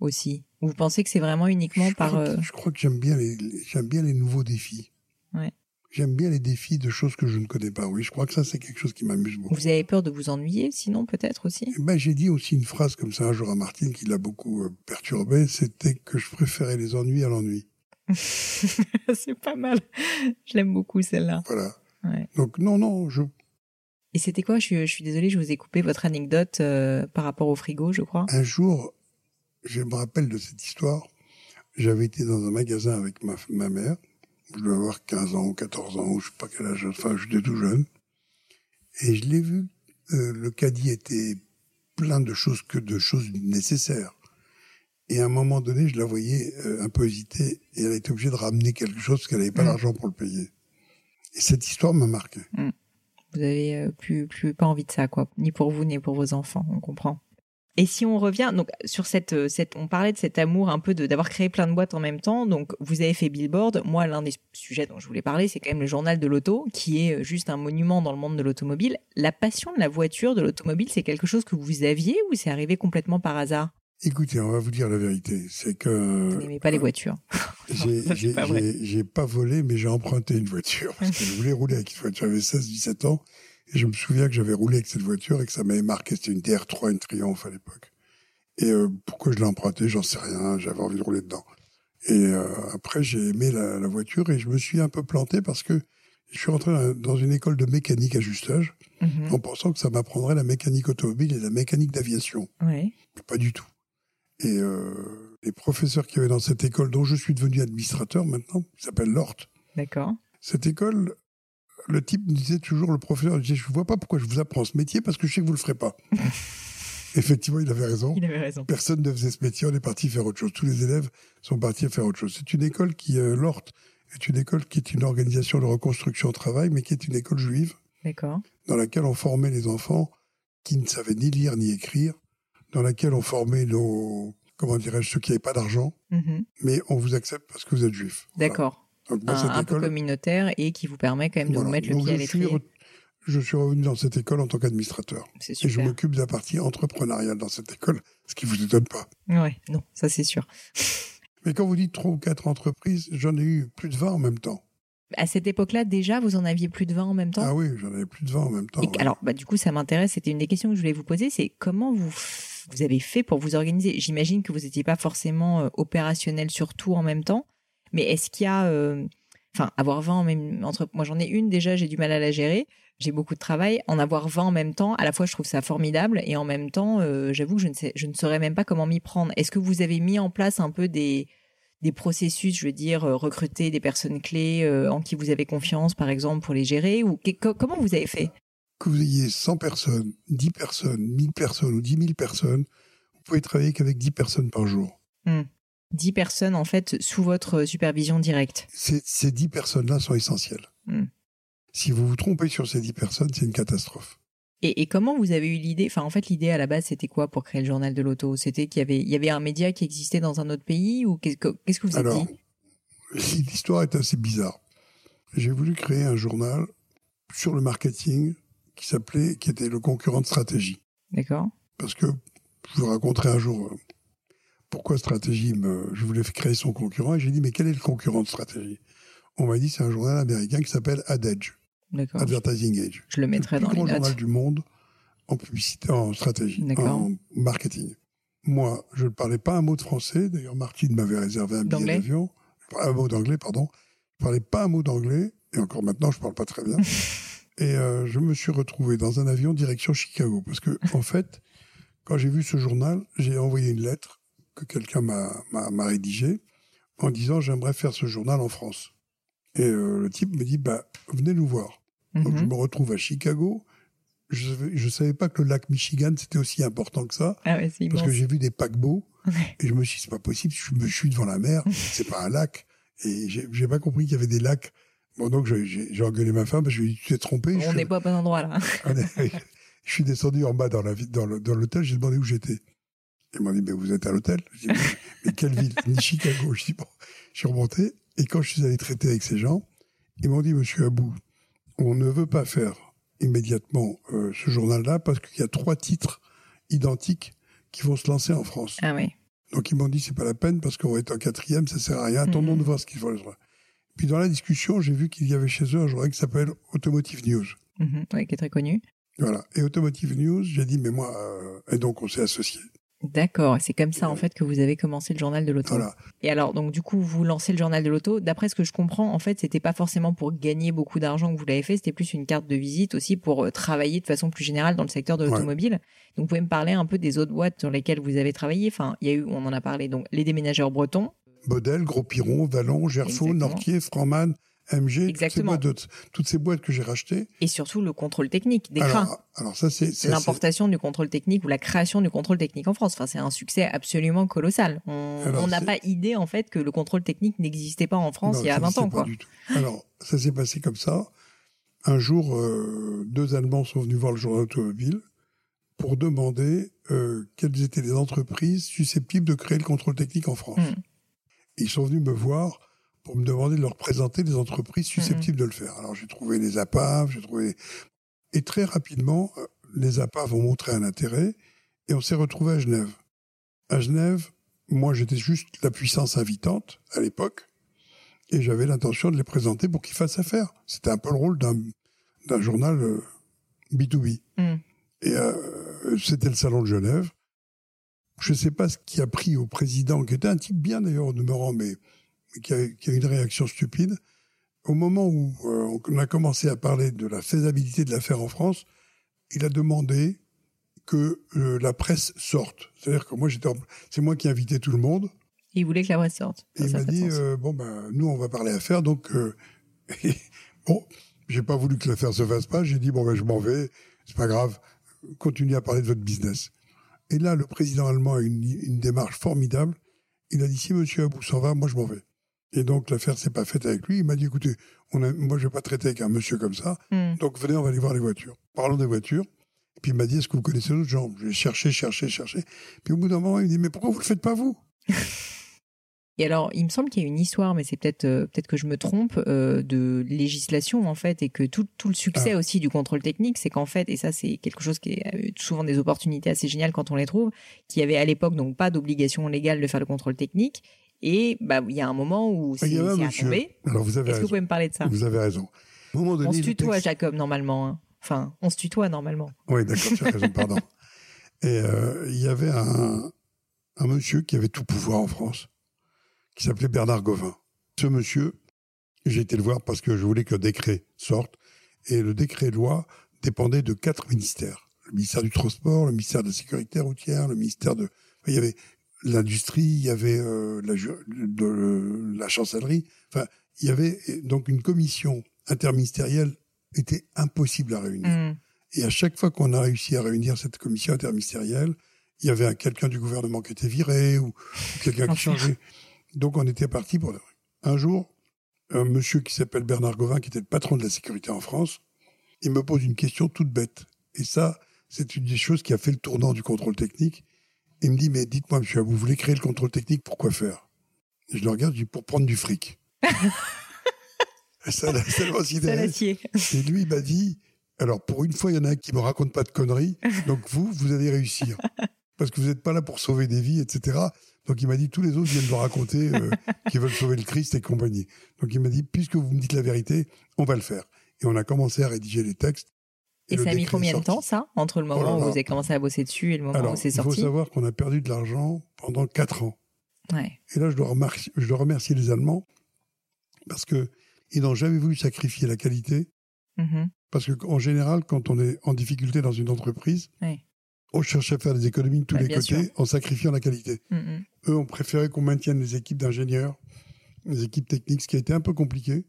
aussi. Ou Vous pensez que c'est vraiment uniquement je, par. crois que, euh, je crois que j'aime bien les, les- j'aime bien les nouveaux défis. Ouais. J'aime bien les défis de choses que je ne connais pas. Oui, je crois que ça, c'est quelque chose qui m'amuse beaucoup. Vous avez peur de vous ennuyer, sinon, peut-être aussi? Eh ben, j'ai dit aussi une phrase comme ça un jour à Martine qui l'a beaucoup euh, perturbé, c'était que je préférais les ennuis à l'ennui. C'est pas mal. Je l'aime beaucoup, celle-là. Voilà. Ouais. Donc non, non, je, Et c'était quoi? Je suis, je suis désolée, je vous ai coupé votre anecdote euh, par rapport au frigo, je crois. un jour, je me rappelle de cette histoire, j'avais été dans un magasin avec ma, ma mère, je devais avoir 15 ans ou 14 ans, ou je sais pas quel âge, enfin j'étais tout jeune, et je l'ai vu, euh, le caddie était plein de choses que de choses nécessaires. Et à un moment donné, je la voyais euh, un peu hésiter, et elle était obligée de ramener quelque chose parce qu'elle n'avait pas Mm. l'argent pour le payer. Et cette histoire m'a marqué. Vous avez euh, plus, plus pas envie de ça, quoi. Ni pour vous, ni pour vos enfants, on comprend. Et si on revient donc sur cette, euh, cette on parlait de cet amour un peu de d'avoir créé plein de boîtes en même temps. Donc vous avez fait Billboard. Moi, l'un des sujets dont je voulais parler, c'est quand même le journal de l'auto, qui est euh, juste un monument dans le monde de l'automobile. La passion de la voiture, de l'automobile, c'est quelque chose que vous aviez ou c'est arrivé complètement par hasard? Écoutez, on va vous dire la vérité, c'est que Vous n'aimez pas les voitures. J'ai pas pas volé, mais j'ai emprunté une voiture parce que je voulais rouler avec une voiture. J'avais 16-17 ans et je me souviens que j'avais roulé avec cette voiture et que ça m'avait marqué. C'était une DR3, une Triumph à l'époque. Et euh, pourquoi je l'ai empruntée, j'en sais rien. J'avais envie de rouler dedans. Et euh, après, j'ai aimé la, la voiture et je me suis un peu planté parce que je suis rentré dans- une école de mécanique ajustage Mhm. en pensant que ça m'apprendrait la mécanique automobile et la mécanique d'aviation. Ouais. Mais pas du tout. Et euh, les professeurs qui avaient dans cette école, dont je suis devenu administrateur maintenant, qui s'appelle l'ORT, D'accord. cette école, le type me disait toujours, le professeur disait, je vois pas pourquoi je vous apprends ce métier parce que je sais que vous le ferez pas. Effectivement, il avait raison. Il avait raison. Personne ne faisait ce métier, on est parti faire autre chose. Tous les élèves sont partis faire autre chose. C'est une école qui, euh, l'ORT, est une école qui est une organisation de reconstruction au travail, mais qui est une école juive. D'accord. Dans laquelle on formait les enfants qui ne savaient ni lire ni écrire, dans laquelle on formait nos, comment dirais-je, ceux qui n'avaient pas d'argent, Mhm. mais on vous accepte parce que vous êtes juif. Voilà. D'accord. Moi, Un, peu communautaire et qui vous permet quand même de voilà. vous mettre le pied à l'étrier. re- je suis revenu dans cette école en tant qu'administrateur. Et je m'occupe de la partie entrepreneuriale dans cette école, ce qui vous étonne pas. Ouais, non, ça c'est sûr. Mais quand vous dites trois ou quatre entreprises, j'en ai eu plus de 20 en même temps. À cette époque-là, déjà, vous en aviez plus de 20 en même temps? Ah oui, j'en avais plus de 20 en même temps. Et ouais. alors, bah, du coup, ça m'intéresse. C'était une des questions que je voulais vous poser. C'est comment vous, vous avez fait pour vous organiser J'imagine que vous n'étiez pas forcément euh, opérationnel sur tout en même temps. Mais est-ce qu'il y a... euh, Enfin, avoir 20 en même... Entre... Moi, j'en ai une déjà, j'ai du mal à la gérer. J'ai beaucoup de travail. En avoir 20 en même temps, à la fois, je trouve ça formidable. Et en même temps, euh, j'avoue que je ne, sais, je ne saurais même pas comment m'y prendre. Est-ce que vous avez mis en place un peu des, des processus, je veux dire, recruter des personnes clés en qui vous avez confiance, par exemple, pour les gérer ou que- co- comment vous avez fait? Que vous ayez 100 personnes, 10 personnes, 1000 personnes ou 10 000 personnes, vous pouvez travailler qu'avec 10 personnes par jour. 10 personnes en fait sous votre supervision directe. Ces, ces 10 personnes-là sont essentielles. Hmm. Si vous vous trompez sur ces 10 personnes, c'est une catastrophe. Et, et comment vous avez eu l'idée Enfin, en fait, l'idée à la base, c'était quoi pour créer le journal de l'auto? C'était qu'il y avait, il y avait un média qui existait dans un autre pays ou qu'est-ce que, qu'est-ce que vous avez Alors, dit? l'histoire est assez bizarre. J'ai voulu créer un journal sur le marketing qui s'appelait, qui était le concurrent de stratégie. D'accord. Parce que je vous raconterai un jour euh, pourquoi stratégie me, je voulais créer son concurrent et j'ai dit mais quel est le concurrent de stratégie? On m'a dit c'est un journal américain qui s'appelle Ad Edge, D'accord. Advertising Edge. Je le mettrai le dans plus les grand journal notes. du monde en publicité, en stratégie, en marketing. Moi, je ne parlais pas un mot de français. D'ailleurs, Martine m'avait réservé un billet d'avion. Un mot d'anglais, pardon. Je parlais pas un mot d'anglais. Et encore maintenant, je parle pas très bien. et euh, je me suis retrouvé dans un avion direction Chicago. Parce que, en fait, quand j'ai vu ce journal, j'ai envoyé une lettre que quelqu'un m'a, rédigée en disant j'aimerais faire ce journal en France. Et euh, le type me dit bah venez nous voir. Donc je Mhm. me retrouve à Chicago. Je ne savais pas que le lac Michigan c'était aussi important que ça Ah ouais, parce que j'ai vu des paquebots et je me suis dit c'est pas possible. Je, me, je suis devant la mer, c'est pas un lac et j'ai pas compris qu'il y avait des lacs. Bon donc j'ai- engueulé ma femme parce que je lui ai dit tu t'es trompé. On suis- n'est pas au bon endroit là. je suis descendu en bas dans la l'hôtel, j'ai demandé où j'étais. Ils m'ont dit, mais vous êtes à l'hôtel? Mais, mais quelle ville? Ni Chicago. Je dis, bon, je suis remonté. Et quand je suis allé traiter avec ces gens, ils m'ont dit, monsieur Abou, on ne veut pas faire immédiatement euh, ce journal-là parce qu'il y a trois titres identiques qui vont se lancer en France. Ah oui. Donc ils m'ont dit, c'est pas la peine parce qu'on va être en quatrième, ça sert à rien. Attendons Mhm. de voir ce qu'ils font. Puis dans la discussion, j'ai vu qu'il y avait chez eux un journal qui s'appelle Automotive News. Mhm. Ouais, qui est très connu. Voilà. Et Automotive News, j'ai dit, mais moi, euh, et donc on s'est associés. D'accord. C'est comme ça en fait que vous avez commencé le journal de l'auto. Voilà. Et alors, donc du coup, vous lancez le journal de l'auto. D'après ce que je comprends, en fait, c'était pas forcément pour gagner beaucoup d'argent que vous l'avez fait, c'était plus une carte de visite aussi pour euh, travailler de façon plus générale dans le secteur de Ouais. l'automobile. Donc, vous pouvez me parler un peu des autres boîtes sur lesquelles vous avez travaillé. Enfin, il y a eu, on en a parlé, donc les déménageurs bretons. Baudel, Gros Piron, Vallon, Gerfaux. Nortier, Franman, MG, toutes ces, boîtes de- toutes ces boîtes que j'ai rachetées. Et surtout le contrôle technique des trains. Alors, ça, c'est L'importation du contrôle technique ou la création du contrôle technique en France. Enfin, c'est un succès absolument colossal. On n'a pas idée, en fait, que le contrôle technique n'existait pas en France non, il y a ça 20 n'existait ans, pas quoi. du tout. Alors, ça s'est passé comme ça. Un jour, euh, deux Allemands sont venus voir le journal automobile pour demander euh, quelles étaient les entreprises susceptibles de créer le contrôle technique en France. Mm. Ils sont venus me voir pour me demander de leur présenter les entreprises susceptibles de le faire. Alors j'ai trouvé les APAV, j'ai trouvé... Et très rapidement, euh, les APAV ont montré un intérêt et on s'est retrouvé à Genève. À Genève, moi j'étais juste la puissance invitante à l'époque et j'avais l'intention de les présenter pour qu'ils fassent affaire. C'était un peu le rôle d'un journal euh, B2B. Mm. Et euh, c'était le salon de Genève. Je ne sais pas ce qui a pris au président, qui était un type bien d'ailleurs au demeurant, mais, mais qui, a, qui a eu une réaction stupide. Au moment où euh, on a commencé à parler de la faisabilité de l'affaire en France, il a demandé que euh, la presse sorte. C'est-à-dire que moi, j'étais, en- c'est moi qui invitais tout le monde. Et il voulait que la presse sorte. Et il m'a dit euh, bon ben nous on va parler affaires donc euh, bon j'ai pas voulu que l'affaire se fasse pas j'ai dit bon ben je m'en vais c'est pas grave continuez à parler de votre business et là le président allemand a une, une démarche formidable il a dit si Monsieur Abou s'en va moi je m'en vais Et donc l'affaire s'est pas faite avec lui. Il m'a dit écoutez, on a, moi je vais pas traiter avec un monsieur comme ça. Hmm. Donc venez, on va aller voir les voitures. Parlons des voitures. Et puis il m'a dit est-ce que vous connaissez d'autres gens J'ai cherché, cherché, cherché. Puis au bout d'un moment, il me dit mais pourquoi vous le faites pas vous? Et alors, il me semble qu'il y a une histoire, mais c'est peut-être euh, peut-être que je me trompe, euh, de législation en fait, et que tout, tout le succès Ah. aussi du contrôle technique, c'est qu'en fait, et ça c'est quelque chose qui est euh, souvent des opportunités assez géniales quand on les trouve, qu'il y avait à l'époque donc pas d'obligation légale de faire le contrôle technique, et bah il y a un moment où c'est un c'est tomber. Alors vous avez Est-ce que vous pouvez me parler de ça? Vous avez raison. Moment donné, On se tutoie, texte- Jacob, normalement. hein. Enfin, on se tutoie normalement. Oui, d'accord, tu as raison, pardon. Et euh, il y avait un, un monsieur qui avait tout pouvoir en France, qui s'appelait Bernard Gauvin. Ce monsieur, j'ai été le voir parce que je voulais que le décret sorte. Et le décret loi dépendait de quatre ministères. Le ministère du Transport, le ministère de la Sécurité routière, le ministère de... enfin, il y avait l'industrie, il y avait euh, la, de, la chancellerie. Enfin, il y avait donc une commission interministérielle était impossible à réunir. Hmm. Et à chaque fois qu'on a réussi à réunir cette commission interministérielle, il y avait un- quelqu'un du gouvernement qui était viré ou, ou quelqu'un qui changeait. Donc on était parti pour... Un jour, un monsieur qui s'appelle Bernard Gauvin, qui était le patron de la sécurité en France, il me pose une question toute bête. Et ça, c'est une des choses qui a fait le tournant du contrôle technique. Il me dit, mais dites-moi, monsieur, vous voulez créer le contrôle technique, pourquoi faire? Et je le regarde, je dis, pour prendre du fric. ça l'a tellement. Et lui, il m'a dit, alors pour une fois, il y en a un qui me raconte pas de conneries, donc vous, vous allez réussir. Parce que vous n'êtes pas là pour sauver des vies, etc. Donc il m'a dit, tous les autres viennent me raconter euh, qu'ils veulent sauver le Christ et compagnie. Donc il m'a dit, puisque vous me dites la vérité, on va le faire. Et on a commencé à rédiger les textes. Et ça a mis combien de temps, sorti. ça, entre le moment Oh où vous avez commencé à bosser dessus et le moment Alors, où c'est il faut sorti? savoir qu'on a perdu de l'argent pendant quatre ans. Ouais. Et là, je dois, remercier, je dois remercier les Allemands parce que ils n'ont jamais voulu sacrifier la qualité. Mhm. Parce qu'en général, quand on est en difficulté dans une entreprise. On cherche à faire des économies de tous les côtés sûr. en sacrifiant la qualité. Mhm. Eux ont préféré qu'on maintienne les équipes d'ingénieurs, les équipes techniques, ce qui a été un peu compliqué,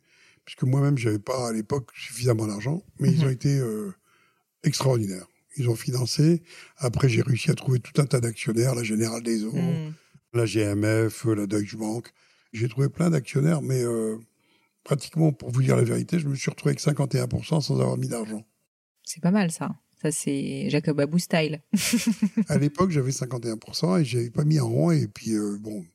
puisque moi-même, j'avais pas à l'époque suffisamment d'argent, mais ils Mhm. ont été euh, extraordinaires. Ils ont financé. Après, j'ai réussi à trouver tout un tas d'actionnaires, la Générale des Eaux, Mhm. la GMF, la Deutsche Bank. J'ai trouvé plein d'actionnaires, mais euh, pratiquement, pour vous dire la vérité, je me suis retrouvé avec 51% sans avoir mis d'argent. C'est pas mal, ça. Ça, c'est Jacob Abou style. À l'époque, j'avais 51% et j'avais pas mis un rond. Et puis, euh, bon,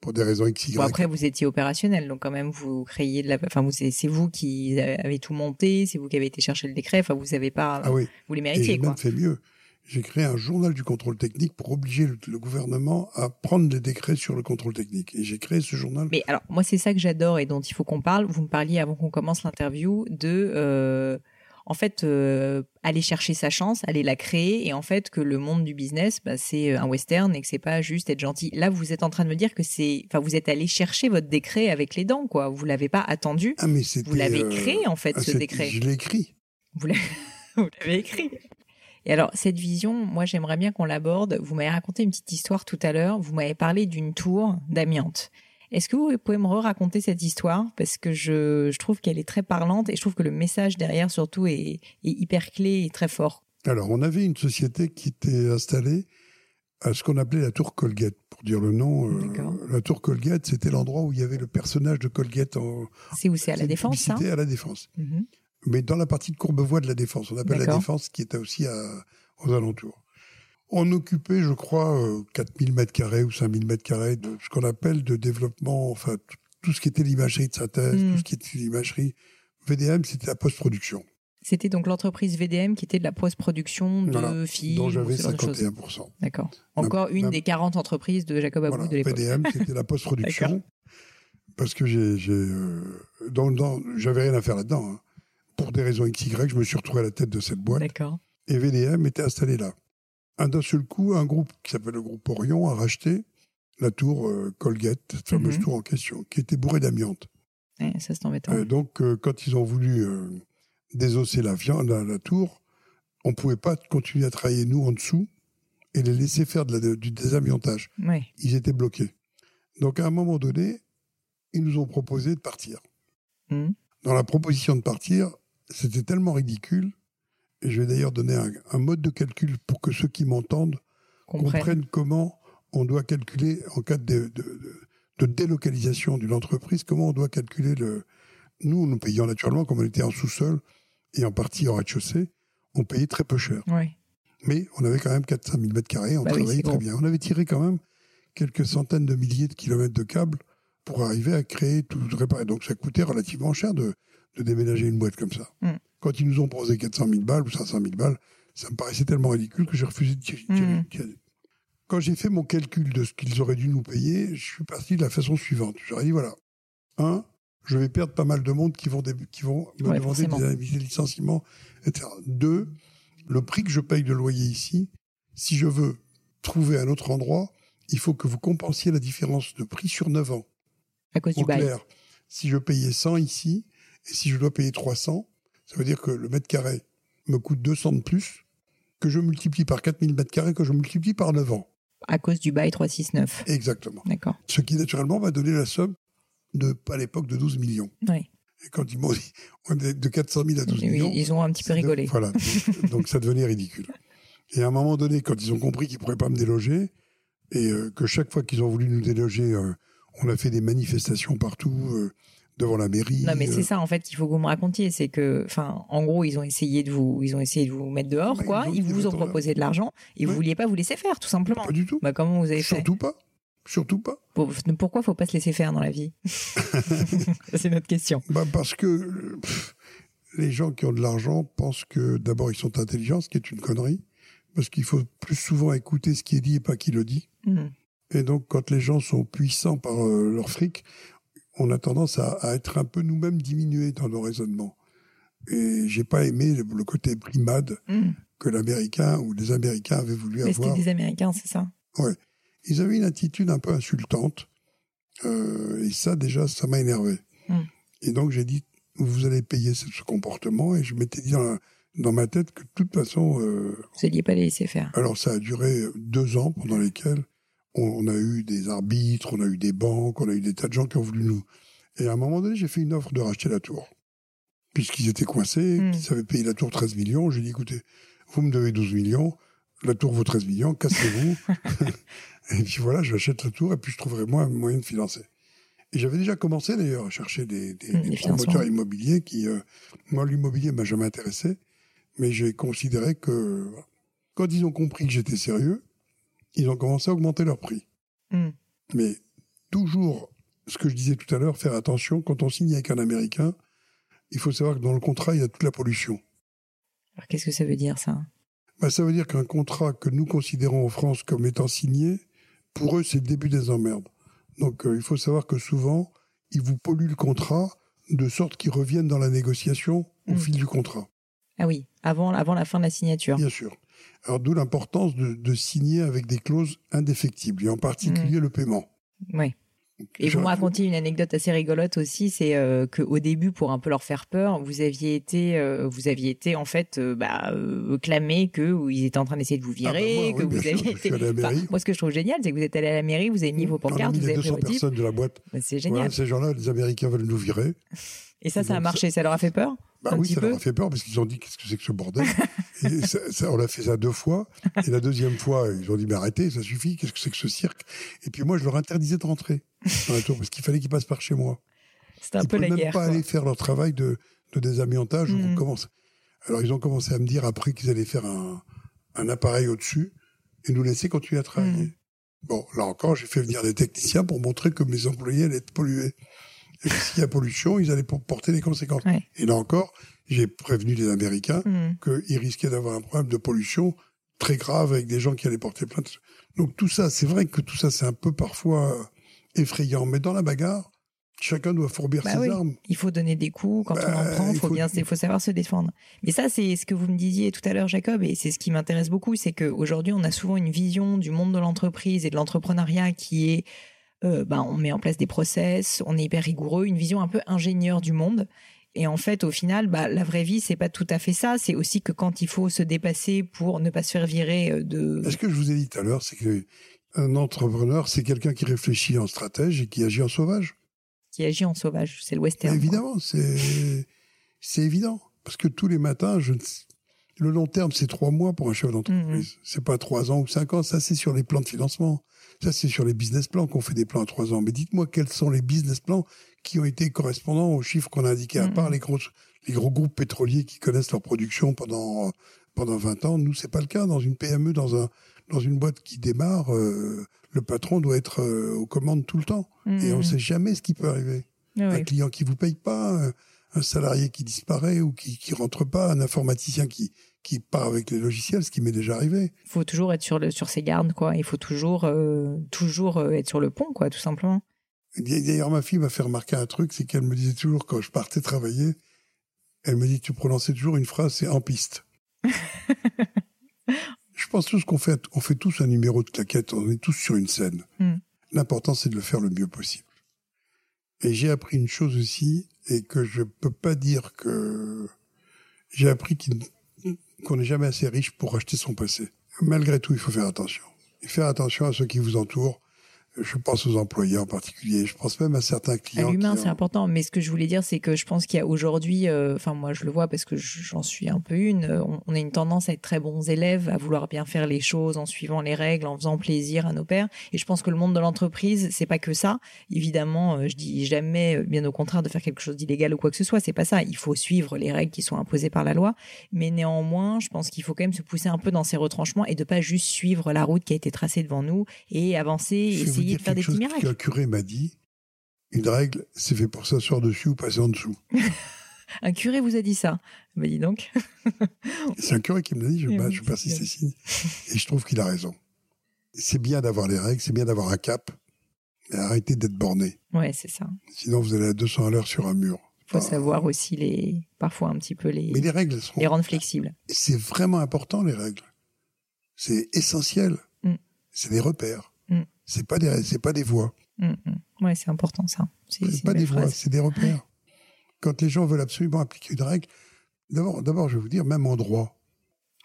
pour des raisons XY. Bon, après, vous étiez opérationnel, donc quand même, vous créiez de la. Enfin, vous, c'est vous qui avez tout monté, c'est vous qui avez été chercher le décret. Enfin, vous avez pas. ah oui. Vous les Et méritiez, j'ai quoi. même fait mieux. J'ai créé un journal du contrôle technique pour obliger le, le gouvernement à prendre des décrets sur le contrôle technique. Et j'ai créé ce journal. Mais alors, moi, c'est ça que j'adore et dont il faut qu'on parle. Vous me parliez avant qu'on commence l'interview de, euh, en fait, euh, aller chercher sa chance, aller la créer, et en fait que le monde du business, bah, c'est un western et que c'est pas juste être gentil. Là, vous êtes en train de me dire que c'est, enfin, vous êtes allé chercher votre décret avec les dents, quoi. Vous l'avez pas attendu, ah, mais vous l'avez euh, créé en fait ah, ce décret. Je l'ai écrit. Vous l'avez vous l'avez écrit. Et alors, cette vision, moi, j'aimerais bien qu'on l'aborde. Vous m'avez raconté une petite histoire tout à l'heure. Vous m'avez parlé d'une tour d'amiante. Est-ce que vous pouvez me raconter cette histoire? Parce que je, je trouve qu'elle est très parlante et je trouve que le message derrière, surtout, est, est hyper clé et très fort. Alors, on avait une société qui était installée à ce qu'on appelait la tour Colgate, pour dire le nom. euh, la tour Colgate, c'était l'endroit où il y avait le personnage de Colgate en C'est où? C'est à la défense, ça publicité à la défense. Mhm. mais dans la partie de Courbevoie de la Défense. On appelle la. Défense, qui était aussi à, aux alentours. On occupait, je crois, euh, 4000 mètres carrés ou 5000 mètres carrés de ce qu'on appelle de développement, enfin, tout, ce qui était l'imagerie de synthèse, Mm. tout ce qui était l'imagerie. VDM, c'était la post-production, C'était donc l'entreprise VDM qui était de la post-production de Voilà. films. dont j'avais ce genre de choses. 51%. D'accord. Encore une des 40 entreprises de Jacob Abou Voilà, de l'époque. VDM, c'était la post-production. Parce que j'ai, j'ai, euh, dans, dans, j'avais rien à faire là-dedans. hein. Pour des raisons XY, je me suis retrouvé à la tête de cette boîte. D'accord. et VDM était installé là. Un d'un seul coup, un groupe qui s'appelle le groupe Orion a racheté la tour euh, Colgate, cette fameuse Mhm. tour en question, qui était bourrée d'amiante. Ouais, ça, c'est embêtant. Euh, donc, euh, quand ils ont voulu désosser la, viande, la, la tour, on pouvait pas continuer à travailler, nous, en dessous, et les laisser faire de la- du désamiantage. Ouais. Ils étaient bloqués. Donc, à un moment donné, ils nous ont proposé de partir. Mhm. Dans la proposition de partir, c'était tellement ridicule, et je vais d'ailleurs donner un, un mode de calcul pour que ceux qui m'entendent Comprenne. comprennent comment on doit calculer en cas de, de, de- de délocalisation d'une entreprise, comment on doit calculer le... Nous, nous payons naturellement, comme on était en sous-sol et en partie en rez-de-chaussée, on payait très peu cher. Oui. Mais on avait quand même 400 000 mètres carrés, on Bah travaillait très gros. bien. On avait tiré quand même quelques centaines de milliers de kilomètres de câbles pour arriver à créer tout, réparer. Donc ça coûtait relativement cher de, de déménager une boîte comme ça. Mm. Quand ils nous ont proposé 400 000 balles ou 500 000 balles, ça me paraissait tellement ridicule que j'ai refusé de tirer. Mm. tirer- Quand j'ai fait mon calcul de ce qu'ils auraient dû nous payer, je suis parti de la façon suivante. J'aurais dit voilà, un, je vais perdre pas mal de monde qui vont, dé- qui vont me Ouais, demander des, licenciements, etc. Deux, le prix que je paye de loyer ici, si je veux trouver un autre endroit, il faut que vous compensiez la différence de prix sur 9 ans. À cause du bail. clair, si je payais 100 ici, et si je dois payer 300, ça veut dire que le mètre carré me coûte 200 de plus, que je multiplie par 4000 mètres carrés, que je multiplie par 9 ans. À cause du bail 369. Exactement. D'accord. Ce qui, naturellement, va donner la somme de, à l'époque, de 12 millions. Oui. Et quand ils m'ont dit, on est de 400 000 à 12 Oui, millions. ils ont un petit peu de- rigolé. Voilà. Donc, donc ça devenait ridicule. Et à un moment donné, quand ils ont compris qu'ils ne pourraient pas me déloger, et euh, que chaque fois qu'ils ont voulu nous déloger, euh, on a fait des manifestations partout, euh, devant la mairie. Non, mais euh, c'est ça, en fait, qu'il faut que vous me racontiez. C'est que, enfin, en gros, ils ont essayé de vous, ils ont essayé de vous mettre dehors, quoi. ils vous ont proposé de l'argent et vous Ouais. vouliez pas vous laisser faire, tout simplement. Pas du tout. Bah, comment vous avez fait? Surtout pas. Surtout pas. Pour- Pourquoi faut pas se laisser faire dans la vie? C'est notre question. Bah parce que euh, pff, les gens qui ont de l'argent pensent que d'abord ils sont intelligents, ce qui est une connerie. Parce qu'il faut plus souvent écouter ce qui est dit et pas qui le dit. Hmm. Et donc, quand les gens sont puissants par euh, leur fric, on a tendance à, à être un peu nous-mêmes diminués dans nos raisonnements. Et j'ai pas aimé le, le côté primade Hmm. que l'Américain ou les Américains avaient voulu Mais c'était avoir. des Américains, c'est ça Ils avaient une attitude un peu insultante. Euh, et ça, déjà, ça m'a énervé. Mm. Et donc, j'ai dit, vous allez payer ce, ce comportement. Et je m'étais dit dans, la- dans ma tête que de toute façon, euh, Vous alliez pas les laisser faire. alors ça a duré deux ans pendant lesquels on, a eu des arbitres, on a eu des banques, on a eu des tas de gens qui ont voulu nous. Et à un moment donné, j'ai fait une offre de racheter la tour. Puisqu'ils étaient coincés, Mm. qu'ils avaient payé la tour 13 millions, j'ai dit, écoutez, vous me devez 12 millions, la tour vaut 13 millions, cassez-vous. et puis voilà, j'achète la tour et puis je trouverai moi un moyen de financer. Et j'avais déjà commencé d'ailleurs à chercher des, des, Mm, des promoteurs immobiliers qui, euh, moi, l'immobilier m'a jamais intéressé, mais j'ai considéré que quand ils ont compris que j'étais sérieux, ils ont commencé à augmenter leur prix. Hmm. Mais toujours, ce que je disais tout à l'heure, faire attention, quand on signe avec un Américain, il faut savoir que dans le contrat, il y a toute la pollution. Alors, qu'est-ce que ça veut dire, ça? Bah, ça veut dire qu'un contrat que nous considérons en France comme étant signé, pour eux, c'est le début des emmerdes. Donc, euh, il faut savoir que souvent, ils vous polluent le contrat de sorte qu'ils reviennent dans la négociation au Mm. fil du contrat, Ah oui, avant, avant la fin de la signature. bien sûr. Alors, d'où l'importance de, de signer avec des clauses indéfectibles, et en particulier le paiement. Oui. Et vous me racontiez une anecdote assez rigolote aussi, c'est euh, que au début, pour un peu leur faire peur, vous aviez été, euh, vous aviez été en fait, euh, bah, euh, clamé que ils étaient en train d'essayer de vous Ah bah virer, moi, que vous aviez été. Enfin, moi, ce que je trouve génial, c'est que vous êtes allé à la mairie, vous avez mis vos pancartes, vous avez pris 200 vos types. personnes de la boîte. Bah, C'est Voilà, génial. ces gens-là, les Américains veulent nous virer. Et ça, ça a marché, ça leur a fait peur Bah oui, ça peu. leur a fait peur parce qu'ils ont dit qu'est-ce que c'est que ce bordel? Et ça- ça- on a fait ça deux fois. Et la deuxième fois, ils ont dit mais arrêtez, ça suffit, qu'est-ce que c'est que ce cirque? Et puis moi, je leur interdisais de rentrer dans la tour parce qu'il fallait qu'ils passent par chez moi. C'était un ils peu la même guerre. pas quoi. aller faire leur travail de, de désamiantage. commence. Alors ils ont commencé à me dire après qu'ils allaient faire un, un appareil au-dessus et nous laisser continuer à travailler. Mhm. Bon, là encore, j'ai fait venir des techniciens pour montrer que mes employés allaient être pollués. Et que s'il y a pollution, ils allaient porter les conséquences. Ouais. Et là encore, j'ai prévenu les Américains Hmm. qu'ils risquaient d'avoir un problème de pollution très grave avec des gens qui allaient porter plainte. Donc tout ça, c'est vrai que tout ça, c'est un peu parfois euh, effrayant. Mais dans la bagarre, chacun doit fourbir Bah ses oui. armes. Il faut donner des coups quand Bah, on en prend. il Faut faut- bien, il faut savoir se défendre. Mais ça, c'est ce que vous me disiez tout à l'heure, Jacob, et c'est ce qui m'intéresse beaucoup, c'est qu'aujourd'hui, on a souvent une vision du monde de l'entreprise et de l'entrepreneuriat qui est, euh, bah, on met en place des process, on est hyper rigoureux, une vision un peu ingénieur du monde. Et en fait, au final, bah, la vraie vie, c'est pas tout à fait ça. C'est aussi que quand il faut se dépasser pour ne pas se faire virer euh, de. Ce que je vous ai dit tout à l'heure, c'est que un entrepreneur, c'est quelqu'un qui réfléchit en stratège et qui agit en sauvage? qui agit en sauvage, c'est le western. Évidemment, c'est c'est évident. Parce que tous les matins, je ne Le long terme, c'est trois mois pour un chef d'entreprise. C'est pas trois ans ou cinq ans. Ça, c'est sur les plans de financement. Ça, c'est sur les business plans qu'on fait des plans à trois ans. Mais dites-moi quels sont les business plans qui ont été correspondants aux chiffres qu'on a indiqués, à part les gros, les gros groupes pétroliers qui connaissent leur production pendant, pendant 20 ans? Nous, c'est pas le cas. Dans une PME, dans un, dans une boîte qui démarre, euh, le patron doit être euh, aux commandes tout le temps. Et on ne sait jamais ce qui peut arriver. Ah Un client qui vous paye pas, euh, un salarié qui disparaît ou qui, qui rentre pas, un informaticien qui, qui part avec les logiciels, ce qui m'est déjà arrivé. Il faut toujours être sur, le, sur ses gardes, quoi. Il faut toujours, euh, toujours euh, être sur le pont, quoi, tout simplement. D'ailleurs, ma fille m'a fait remarquer un truc, c'est qu'elle me disait toujours, quand je partais travailler, elle me dit, tu prononçais toujours une phrase, c'est en piste. je pense tous qu'on fait, on fait tous un numéro de claquette, on est tous sur une scène. Mm. L'important, c'est de le faire le mieux possible. Et j'ai appris une chose aussi, et que je peux pas dire que j'ai appris qu'on n'est jamais assez riche pour acheter son passé. Malgré tout, il faut faire attention. Faire attention à ceux qui vous entourent. Je pense aux employés en particulier. Je pense même à certains À clients. l'humain, qui c'est important. Mais ce que je voulais dire, c'est que je pense qu'il y a aujourd'hui, euh, enfin moi je le vois parce que j'en suis un peu une, euh, on, on a une tendance à être très bons élèves, à vouloir bien faire les choses en suivant les règles, en faisant plaisir à nos pairs. Et je pense que le monde de l'entreprise, c'est pas que ça. Évidemment, euh, je dis jamais, bien au contraire, de faire quelque chose d'illégal ou quoi que ce soit. C'est pas ça. Il faut suivre les règles qui sont imposées par la loi. Mais néanmoins, je pense qu'il faut quand même se pousser un peu dans ses retranchements et de pas juste suivre la route qui a été tracée devant nous et avancer, et essayer de faire des petits miracles. qu'un curé m'a dit. Une règle, c'est fait pour s'asseoir dessus ou passer en dessous. Un curé vous a dit ça. Bah dis donc. C'est un curé qui me l'a dit, je, oui, je persiste c'est et signe. Et je trouve qu'il a raison. C'est bien d'avoir les règles, c'est bien d'avoir un cap, mais arrêtez d'être borné. Ouais, c'est ça. Sinon, vous allez à 200 à l'heure sur un mur. faut Enfin, savoir aussi les parfois un petit peu les, Mais les règles sont. les rendre flexibles. C'est vraiment important, les règles. C'est essentiel. Mm. C'est des repères. Mm. C'est pas des, c'est pas des voies. Mm, mm. Ouais, c'est important ça. C'est pas des phrase. c'est des repères. Quand les gens veulent absolument appliquer une règle, d'abord, d'abord, je vais vous dire, même en droit.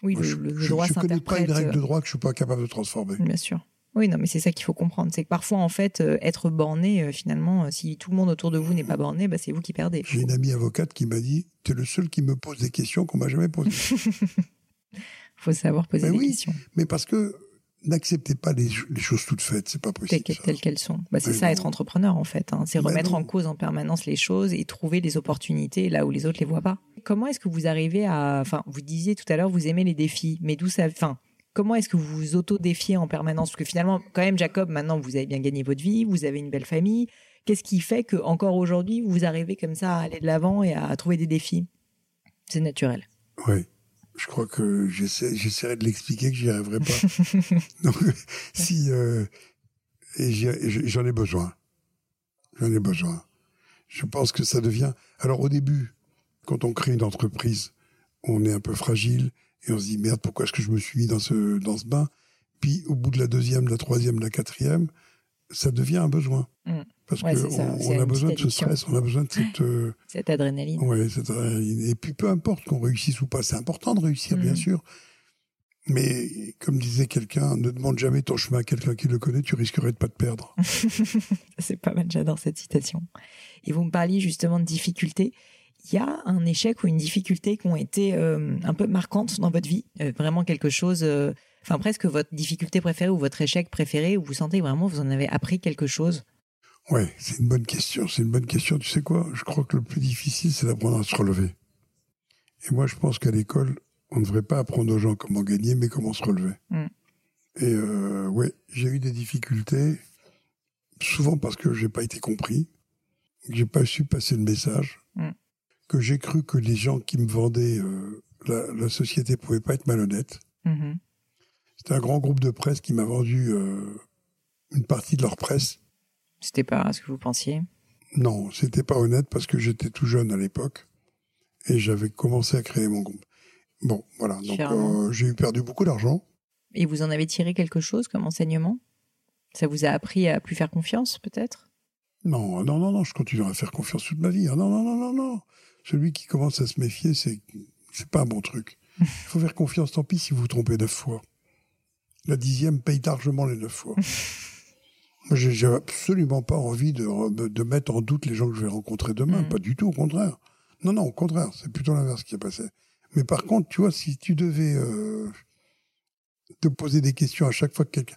Oui, Moi, le, je, le- le je- droit je connais pas une règle de euh, droit que je suis pas capable de transformer. Bien sûr. Oui, non, mais c'est ça qu'il faut comprendre. C'est que parfois, en fait, euh, être borné, euh, finalement, euh, si tout le monde autour de vous n'est pas borné, bah, c'est vous qui perdez. J'ai une amie avocate qui m'a dit, t'es le seul qui me pose des questions qu'on m'a jamais posées. faut savoir poser des oui, questions, Mais parce que n'acceptez pas les, les choses toutes faites, c'est pas telles, possible. ça. telles qu'elles sont. Bah, c'est ça, être entrepreneur, en fait. hein. C'est remettre non. en cause en permanence les choses et trouver les opportunités là où les autres les voient pas. Comment est-ce que vous arrivez à... Enfin, vous disiez tout à l'heure, vous aimez les défis, mais d'où ça... Enfin, comment est-ce que vous vous auto-défiez en permanence? Parce que finalement, quand même, Jacob, maintenant, vous avez bien gagné votre vie, vous avez une belle famille. Qu'est-ce qui fait que encore aujourd'hui, vous arrivez comme ça à aller de l'avant et à trouver des défis? C'est naturel. Oui. Je crois que j'essaie, j'essaierai de l'expliquer que j'y arriverai pas. Donc, si, euh, j'en ai besoin. J'en ai besoin. Je pense que ça devient, alors au début, quand on crée une entreprise, on est un peu fragile et on se dit merde, pourquoi est-ce que je me suis mis dans ce, dans ce bain? Puis, au bout de la deuxième, de la troisième, de la quatrième, ça devient un besoin. Mm. Parce Ouais, ça, on, a besoin de ce stress, on a besoin de cette, euh, Cette adrénaline. Ouais, c'est adrénaline. Et puis peu importe qu'on réussisse ou pas, c'est important de réussir, bien Mhm. sûr. Mais comme disait quelqu'un, ne demande jamais ton chemin à quelqu'un qui le connaît, tu risquerais de pas te perdre. C'est pas mal, j'adore cette citation. Et vous me parliez justement de difficultés. Il y a un échec ou une difficulté qui ont été euh, un peu marquantes dans votre vie, Euh, vraiment quelque chose, enfin presque votre difficulté préférée ou votre échec préféré, où vous sentez vraiment vous en avez appris quelque chose? Ouais, c'est une bonne question. C'est une bonne question. Tu sais quoi? Je crois que le plus difficile, c'est d'apprendre à se relever. Et moi, je pense qu'à l'école, on ne devrait pas apprendre aux gens comment gagner, mais comment se relever. Mm. Et euh, ouais, j'ai eu des difficultés, souvent parce que j'ai pas été compris, que j'ai pas su passer le message, Mm. que j'ai cru que les gens qui me vendaient euh, la, la société pouvaient pas être malhonnêtes. Mhm. C'était un grand groupe de presse qui m'a vendu euh, une partie de leur presse. C'était pas ce que vous pensiez? Non, c'était pas honnête parce que j'étais tout jeune à l'époque et j'avais commencé à créer mon groupe. Bon, voilà. Donc euh, j'ai eu perdu beaucoup d'argent. Et vous en avez tiré quelque chose comme enseignement? Ça vous a appris à plus faire confiance, peut-être? Non, non, non, non, je continuerai à faire confiance toute ma vie. Ah, non, non, non, non, non. Celui qui commence à se méfier, c'est c'est pas un bon truc. Il faut faire confiance, tant pis si vous vous trompez neuf fois. La dixième paye largement les neuf fois. J'ai absolument pas envie de, re- de mettre en doute les gens que je vais rencontrer demain. Mhm. Pas du tout, au contraire. Non, non, au contraire, c'est plutôt l'inverse qui est passé. Mais par contre, tu vois, si tu devais euh, te poser des questions à chaque fois que quelqu'un...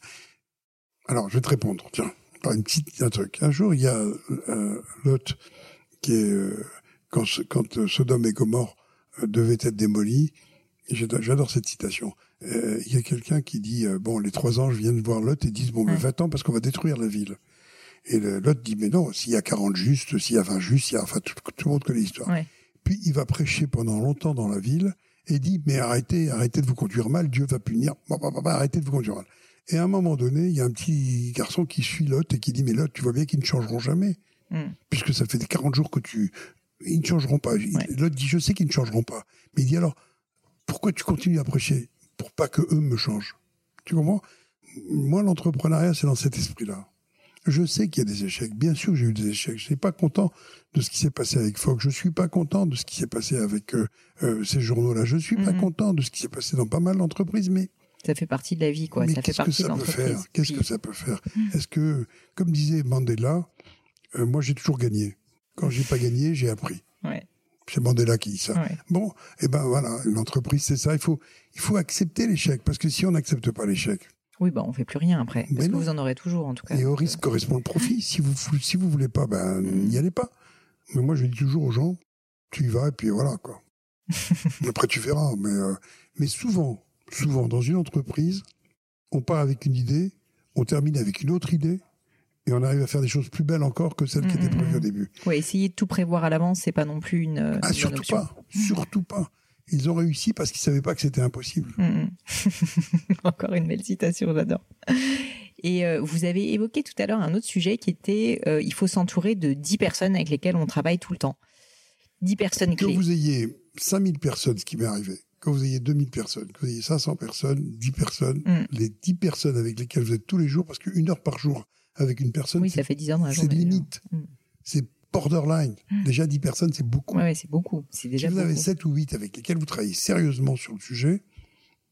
Alors, je vais te répondre, tiens, par une petite un truc. Un jour, il y a euh, Lot qui est... Euh, quand, quand Sodome et Gomorre devaient être démolis, j'adore cette citation, il y a quelqu'un qui dit, bon, les trois anges viennent voir Lot et disent, bon, mais va-t'en parce qu'on va détruire la ville. Et l'autre dit, mais non, s'il y a 40 justes, s'il y a 20 justes, il y a, enfin, tout, tout le monde connaît l'histoire. Puis il va prêcher pendant longtemps dans la ville et dit, mais arrêtez, arrêtez de vous conduire mal, Dieu va punir, bah, bah, bah, arrêtez de vous conduire mal. Et à un moment donné, il y a un petit garçon qui suit Lot et qui dit, mais Lot, tu vois bien qu'ils ne changeront jamais. Hmm. Puisque ça fait 40 jours que tu... Ils ne changeront pas. Lot dit, je sais qu'ils ne changeront pas. Mais il dit alors, pourquoi tu continues à prêcher? Pour pas que eux me changent. Tu comprends? Moi, l'entrepreneuriat, c'est dans cet esprit-là. Je sais qu'il y a des échecs. Bien sûr, j'ai eu des échecs. Je suis pas content de ce qui s'est passé avec Fox. Je suis pas content de ce qui s'est passé avec euh, euh, ces journaux-là. Je suis pas mhm. content de ce qui s'est passé dans pas mal d'entreprises, mais ça fait partie de la vie, quoi. Mais ça fait partie de l'entreprise. Qu'est-ce que ça peut faire? Est-ce que, comme disait Mandela, euh, moi j'ai toujours gagné. Quand j'ai pas gagné, j'ai appris. Ouais. C'est Mandela qui dit ça. Bon, et eh ben voilà, une entreprise, c'est ça. Il faut, il faut accepter l'échec, parce que si on n'accepte pas l'échec, oui, bah on fait plus rien après. Parce que vous en aurez toujours, en tout cas? Et au risque correspond le profit. Si vous si vous voulez pas, ben n'y allez pas. Mais moi, je dis toujours aux gens, tu y vas et puis voilà quoi. après, tu verras. Mais euh, mais souvent, souvent dans une entreprise, on part avec une idée, on termine avec une autre idée. Et on arrive à faire des choses plus belles encore que celles qui étaient prévues au début. Oui, essayer de tout prévoir à l'avance, c'est pas non plus une. Ah, surtout pas, surtout pas ils ont réussi parce qu'ils savaient pas que c'était impossible. Mm, mm. Encore une belle citation, j'adore. Et euh, vous avez évoqué tout à l'heure un autre sujet qui était euh, il faut s'entourer de 10 personnes avec lesquelles on travaille tout le temps. 10 personnes clés. Que vous ayez 5000 personnes, ce qui m'est arrivé, que vous ayez 2000 personnes, que vous ayez 500 personnes, 10 personnes, mm. les 10 personnes avec lesquelles vous êtes tous les jours, parce qu'une heure par jour avec une personne, oui, ça fait 10 ans dans la journée. C'est limite. C'est borderline. Hmm. Déjà 10 personnes, c'est beaucoup. Ouais, c'est beaucoup. Déjà si vous avez 7 ou 8 avec lesquels vous travaillez sérieusement sur le sujet,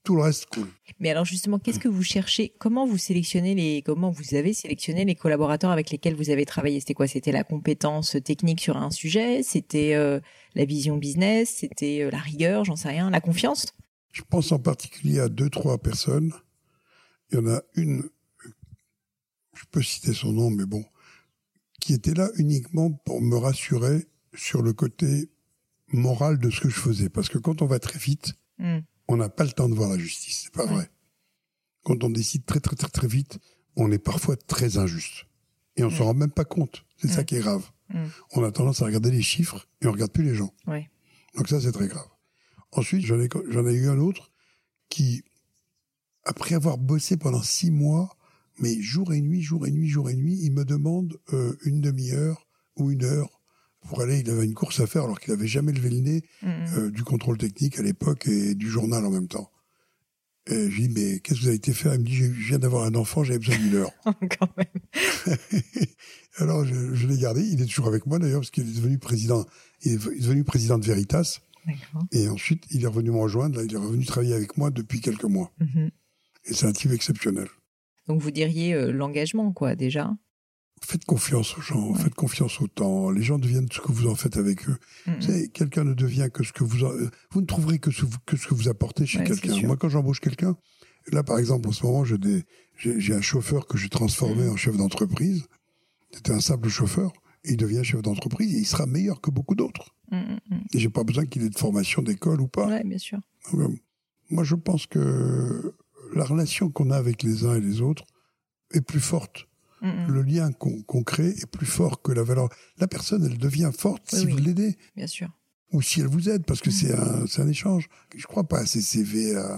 tout le reste cool. Mais alors justement, qu'est-ce que vous cherchez? Comment vous sélectionnez les Comment vous avez sélectionné les collaborateurs avec lesquels vous avez travaillé? C'était quoi? C'était la compétence technique sur un sujet? C'était euh, la vision business? C'était euh, la rigueur? J'en sais rien. La confiance? Je pense en particulier à deux trois personnes. Il y en a une. Je peux citer son nom, mais bon, qui était là uniquement pour me rassurer sur le côté moral de ce que je faisais. Parce que quand on va très vite, hmm. on n'a pas le temps de voir la justice. C'est pas vrai. Quand on décide très très très très vite, on est parfois très injuste. Et on ne s'en rend même pas compte. C'est ça hmm. qui est grave. Hmm. On a tendance à regarder les chiffres et on regarde plus les gens. Donc ça, c'est très grave. Ensuite, j'en ai, j'en ai eu un autre qui, après avoir bossé pendant six mois, mais jour et nuit, jour et nuit, jour et nuit, il me demande euh, une demi-heure ou une heure pour aller. Il avait une course à faire alors qu'il avait jamais levé le nez mm-hmm. euh, du contrôle technique à l'époque et du journal en même temps. Et je lui dis mais qu'est-ce que vous avez été faire? Il me dit je viens d'avoir un enfant, j'avais besoin d'une heure. Quand même. alors je, je l'ai gardé. Il est toujours avec moi d'ailleurs parce qu'il est devenu président. Il est devenu président de Veritas. Et ensuite il est revenu me rejoindre. Là, il est revenu travailler avec moi depuis quelques mois. Mm-hmm. Et c'est un type exceptionnel. Donc vous diriez euh, l'engagement, quoi, déjà Faites confiance aux gens, faites confiance au temps. Les gens deviennent ce que vous en faites avec eux. quelqu'un ne devient que ce que vous... Euh, vous ne trouverez que ce, que ce que vous apportez chez quelqu'un. Moi, quand j'embauche quelqu'un, là, par exemple, en ce moment, j'ai un chauffeur que j'ai transformé mm. en chef d'entreprise. C'était un simple chauffeur. Et il devient chef d'entreprise et il sera meilleur que beaucoup d'autres. Mm, mm, et j'ai pas besoin qu'il ait de formation d'école ou pas. Ouais, bien sûr. Euh, moi, je pense que la relation qu'on a avec les uns et les autres est plus forte. Le lien qu'on crée est plus fort que la valeur. La personne, elle devient forte si vous l'aidez. Bien sûr. Ou si elle vous aide, parce que c'est un, un échange. Je crois pas à ces CV euh,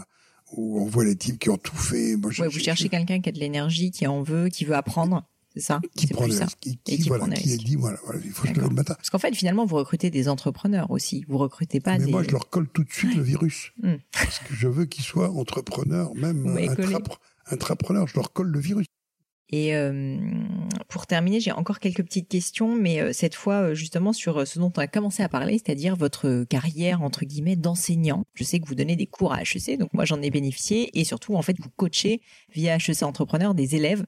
où on voit les types qui ont tout fait. Moi, vous cherchez quelqu'un qui a de l'énergie, qui en veut, qui veut apprendre. C'est ça Qui prend ça. Qui, qui, qui, voilà, qui dit, voilà, voilà, il faut que je le matin. Parce qu'en fait, finalement, vous recrutez des entrepreneurs aussi. Vous recrutez pas Mais des... moi, je leur colle tout de suite le virus. Hmm. Parce que je veux qu'ils soient entrepreneurs, même intrapreneurs. Je leur colle le virus. Et euh, pour terminer, j'ai encore quelques petites questions, mais euh, cette fois euh, justement sur ce dont on a commencé à parler, c'est-à-dire votre carrière entre guillemets d'enseignant. Je sais que vous donnez des cours à HEC, donc moi j'en ai bénéficié, et surtout en fait vous coachez via HEC Entrepreneur des élèves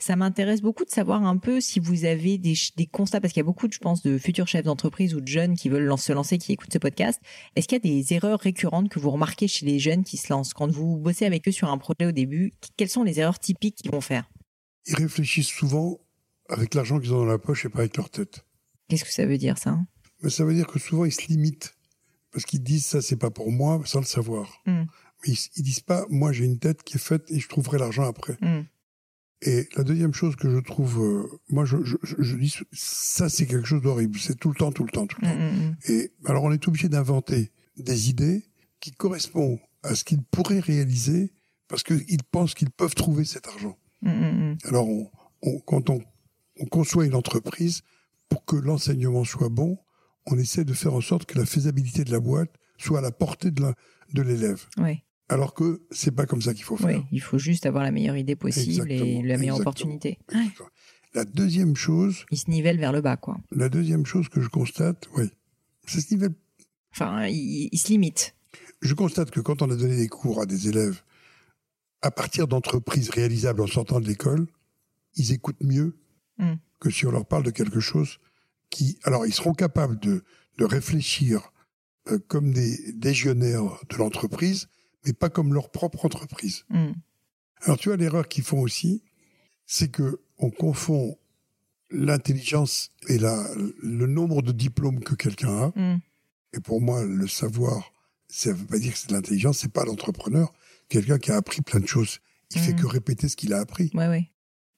Ça m'intéresse beaucoup de savoir un peu si vous avez des, des constats, parce qu'il y a beaucoup, je pense, de futurs chefs d'entreprise ou de jeunes qui veulent se lancer, qui écoutent ce podcast. Est-ce qu'il y a des erreurs récurrentes que vous remarquez chez les jeunes qui se lancent? Quand vous bossez avec eux sur un projet au début, quelles sont les erreurs typiques qu'ils vont faire? Ils réfléchissent souvent avec l'argent qu'ils ont dans la poche et pas avec leur tête. Qu'est-ce que ça veut dire, ça? Mais Ça veut dire que souvent, ils se limitent. Parce qu'ils disent, ça, c'est pas pour moi, sans le savoir. Mm. Mais ils, ils disent pas, moi, j'ai une tête qui est faite et je trouverai l'argent après. Mm. Et la deuxième chose que je trouve, euh, moi, je, je, je, je dis, ça, c'est quelque chose d'horrible. C'est tout le temps, tout le temps, tout le Mm, temps. mm, mm. Et alors, on est obligé d'inventer des idées qui correspondent à ce qu'ils pourraient réaliser parce qu'ils pensent qu'ils peuvent trouver cet argent. Alors, on, on- quand on, on conçoit une entreprise, pour que l'enseignement soit bon, on essaie de faire en sorte que la faisabilité de la boîte soit à la portée de l'élève. Alors que c'est pas comme ça qu'il faut faire. ouais, il faut juste avoir la meilleure idée possible et la meilleure exactement. opportunité. La deuxième chose, Il se nivelle vers le bas, quoi. la deuxième chose que je constate, oui, ça se nivelle. Enfin, il, il se limite. Je constate que quand on a donné des cours à des élèves à partir d'entreprises réalisables en sortant de l'école, ils écoutent mieux Mm. que si on leur parle de quelque chose qui, alors ils seront capables de, de réfléchir euh, comme des légionnaires de l'entreprise, mais pas comme leur propre entreprise. Mm. Alors tu vois l'erreur qu'ils font aussi, c'est que on confond l'intelligence et la, le nombre de diplômes que quelqu'un a. Mm. Et pour moi, le savoir, ça veut pas dire que c'est de l'intelligence, c'est pas l'entrepreneur. Quelqu'un qui a appris plein de choses. Il fait Mhm. que répéter ce qu'il a appris. Ouais, ouais.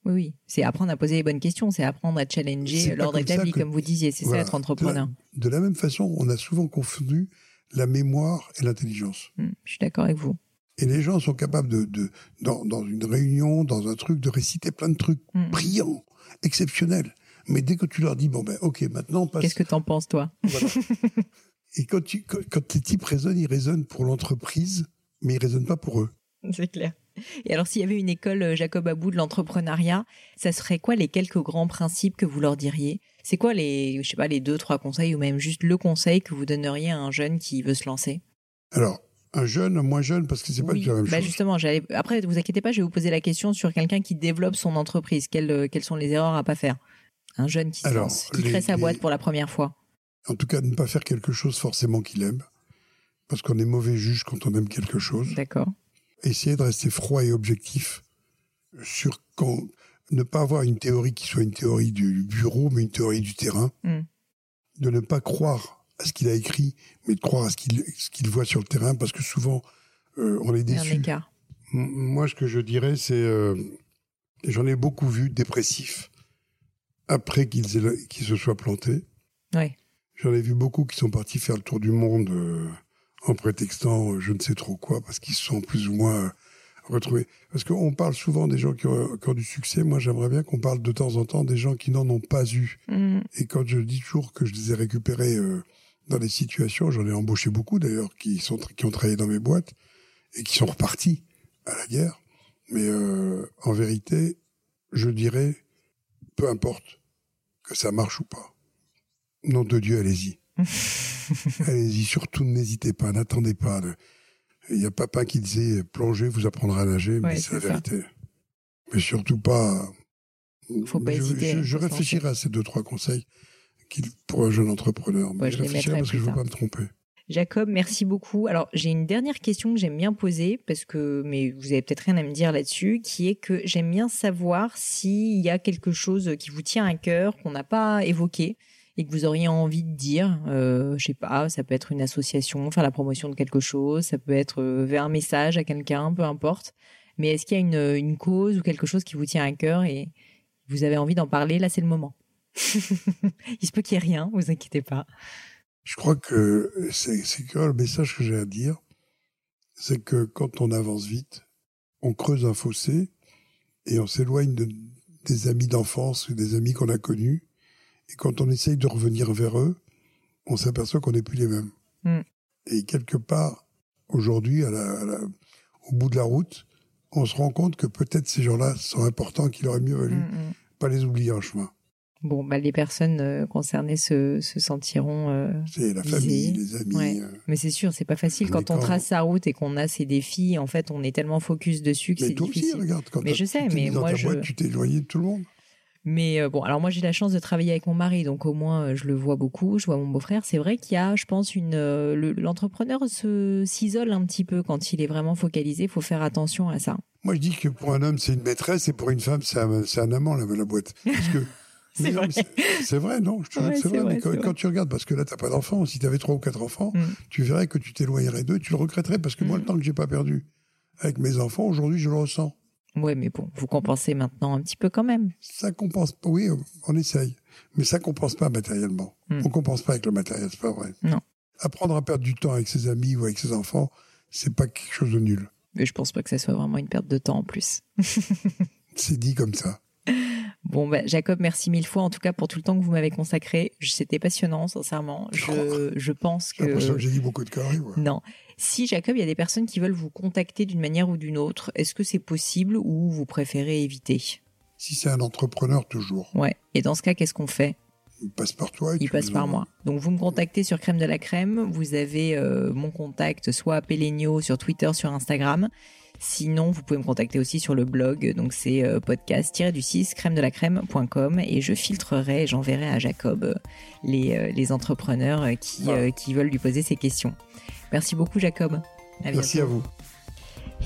Oui, oui. C'est apprendre à poser les bonnes questions, c'est apprendre à challenger l'ordre établi, que- comme vous disiez. C'est Voilà. ça être entrepreneur. De la même façon, on a souvent confondu la mémoire et l'intelligence. Mm, Je suis d'accord avec vous. Et les gens sont capables de, de dans, dans une réunion, dans un truc, de réciter plein de trucs Mm. brillants, exceptionnels. Mais dès que tu leur dis, bon ben, ok, maintenant, on passe Qu'est-ce que t'en penses, toi? Voilà. Et quand, tu, quand, quand tes types raisonnent, ils raisonnent pour l'entreprise, mais ils raisonnent pas pour eux. C'est clair. Et alors, s'il y avait une école euh, Jacob Abou de l'entrepreneuriat, ça serait quoi les quelques grands principes que vous leur diriez? C'est quoi les, je sais pas, les deux, trois conseils ou même juste le conseil que vous donneriez à un jeune qui veut se lancer? Alors, un jeune, un moins jeune, parce que c'est pas Oui, la même bah chose. justement. Après, vous inquiétez pas, je vais vous poser la question sur quelqu'un qui développe son entreprise. Quelles, euh, quelles sont les erreurs à pas faire? Un jeune qui se lance, qui les- crée sa les- boîte pour la première fois. En tout cas, ne pas faire quelque chose forcément qu'il aime, parce qu'on est mauvais juge quand on aime quelque chose. D'accord. Essayer de rester froid et objectif sur quand ne pas avoir une théorie qui soit une théorie du bureau, mais une théorie du terrain. Mm. De ne pas croire à ce qu'il a écrit, mais de croire à ce qu'il voit sur le terrain, parce que souvent euh, on est déçu. Moi, ce que je dirais, c'est, euh, j'en ai beaucoup vu dépressifs après qu'ils se soient plantés. Ouais. J'en ai vu beaucoup qui sont partis faire le tour du monde euh, en prétextant je ne sais trop quoi, parce qu'ils se sont plus ou moins retrouvés. Parce qu'on parle souvent des gens qui ont, qui ont du succès. Moi, j'aimerais bien qu'on parle de temps en temps des gens qui n'en ont pas eu. Mm. Et quand je dis toujours que je les ai récupérés euh, dans des situations, j'en ai embauché beaucoup d'ailleurs, qui, sont, qui ont travaillé dans mes boîtes et qui sont repartis à la guerre. Mais euh, en vérité, je dirais, peu importe que ça marche ou pas. Nom de Dieu, allez-y. allez-y, surtout n'hésitez pas, n'attendez pas. de- Il y a papa qui disait, plongez, vous apprendrez à nager, mais Ouais, c'est la ça. vérité. Mais surtout pas... Faut pas je, hésiter Je, réfléchirai à ces deux, trois conseils pour un jeune entrepreneur. Mais Ouais, je réfléchirai parce que je veux tard. pas me tromper. Jacob, merci beaucoup. Alors, j'ai une dernière question que j'aime bien poser, parce que, mais vous avez peut-être rien à me dire là-dessus, qui est que j'aime bien savoir s'il y a quelque chose qui vous tient à cœur, qu'on n'a pas évoqué, et que vous auriez envie de dire. Euh, je sais pas, ça peut être une association, faire la promotion de quelque chose, ça peut être euh, vers un message à quelqu'un, peu importe. Mais est-ce qu'il y a une, une cause ou quelque chose qui vous tient à cœur et vous avez envie d'en parler Là, c'est le moment. Il se peut qu'il y ait rien, vous inquiétez pas. Je crois que c'est que le message que j'ai à dire, c'est que quand on avance vite, on creuse un fossé et on s'éloigne de- des amis d'enfance ou des amis qu'on a connus. Et quand on essaye de revenir vers eux, on s'aperçoit qu'on n'est plus les mêmes. Mm. Et quelque part, aujourd'hui, au bout de la route, on se rend compte que peut-être ces gens-là sont importants, qu'il aurait mieux valu Mm, pas les oublier en chemin. Bon, bah, les personnes euh, concernées se, se sentiront. Euh, c'est la visées. famille, les amis. Ouais. euh, Mais c'est sûr, c'est pas facile. Quand on trace sa route et qu'on a ses défis, en fait, on est tellement focus dessus que Mais c'est toi aussi, difficile. regarde, quand Mais je sais, mais moi, je- boîte, tu t'es éloigné de tout le monde. Mais euh, bon, alors moi j'ai la chance de travailler avec mon mari, donc au moins euh, je le vois beaucoup, je vois mon beau-frère. C'est vrai qu'il y a, je pense, une euh, le- l'entrepreneur se s'isole un petit peu quand il est vraiment focalisé. Il faut faire attention à ça. Moi, je dis que pour un homme, c'est une maîtresse et pour une femme, c'est un, amant, la, la boîte. Parce que, C'est vrai. non je Ouais, c'est vrai. vrai, mais quand tu regardes, parce que là, t'as pas d'enfants, si tu avais trois ou quatre enfants, Mm. tu verrais que tu t'éloignerais d'eux, tu le regretterais, parce que moi, Mm. le temps que j'ai pas perdu avec mes enfants, aujourd'hui, je le ressens. Ouais, mais bon, vous compensez maintenant un petit peu quand même. Ça compense pas, oui, on essaye, mais ça compense pas matériellement. Mm. On compense pas avec le matériel, c'est pas vrai. Non. Apprendre à perdre du temps avec ses amis ou avec ses enfants, c'est pas quelque chose de nul. Mais je pense pas que ça soit vraiment une perte de temps en plus. C'est dit comme ça. Bon, bah, Jacob, merci mille fois en tout cas pour tout le temps que vous m'avez consacré. C'était passionnant, sincèrement. Je, je pense J'ai l'impression que. j'ai dit beaucoup de conneries. ouais. Non. Si Jacob, il y a des personnes qui veulent vous contacter d'une manière ou d'une autre, est-ce que c'est possible ou vous préférez éviter? Si c'est un entrepreneur, toujours. Ouais. Et dans ce cas, qu'est-ce qu'on fait? Il passe par toi. et Il passe par moi. Donc vous me contactez sur Crème de la Crème. Vous avez euh, mon contact soit à Pelenio sur Twitter, sur Instagram. Sinon, vous pouvez me contacter aussi sur le blog. Donc c'est euh, podcast-du6 crème de la crème.com et je filtrerai et j'enverrai à Jacob euh, les, euh, les entrepreneurs qui, euh, veulent lui poser ces questions. Merci beaucoup Jacob. À Merci à vous.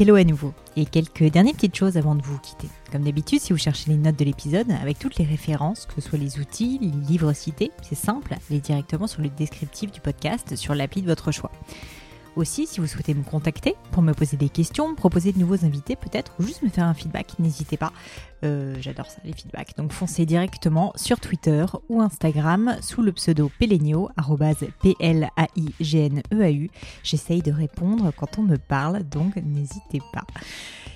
Hello à nouveau. Et quelques dernières petites choses avant de vous quitter. Comme d'habitude, si vous cherchez les notes de l'épisode, avec toutes les références, que ce soit les outils, les livres cités, c'est simple, allez directement sur le descriptif du podcast sur l'appli de votre choix. Aussi, si vous souhaitez me contacter pour me poser des questions, me proposer de nouveaux invités peut-être, ou juste me faire un feedback, n'hésitez pas. Euh, J'adore ça, les feedbacks. Donc foncez directement sur Twitter ou Instagram sous le pseudo Pelenio, arrobase P-L-A-I-G-N-E-A-U. J'essaye de répondre quand on me parle, donc n'hésitez pas.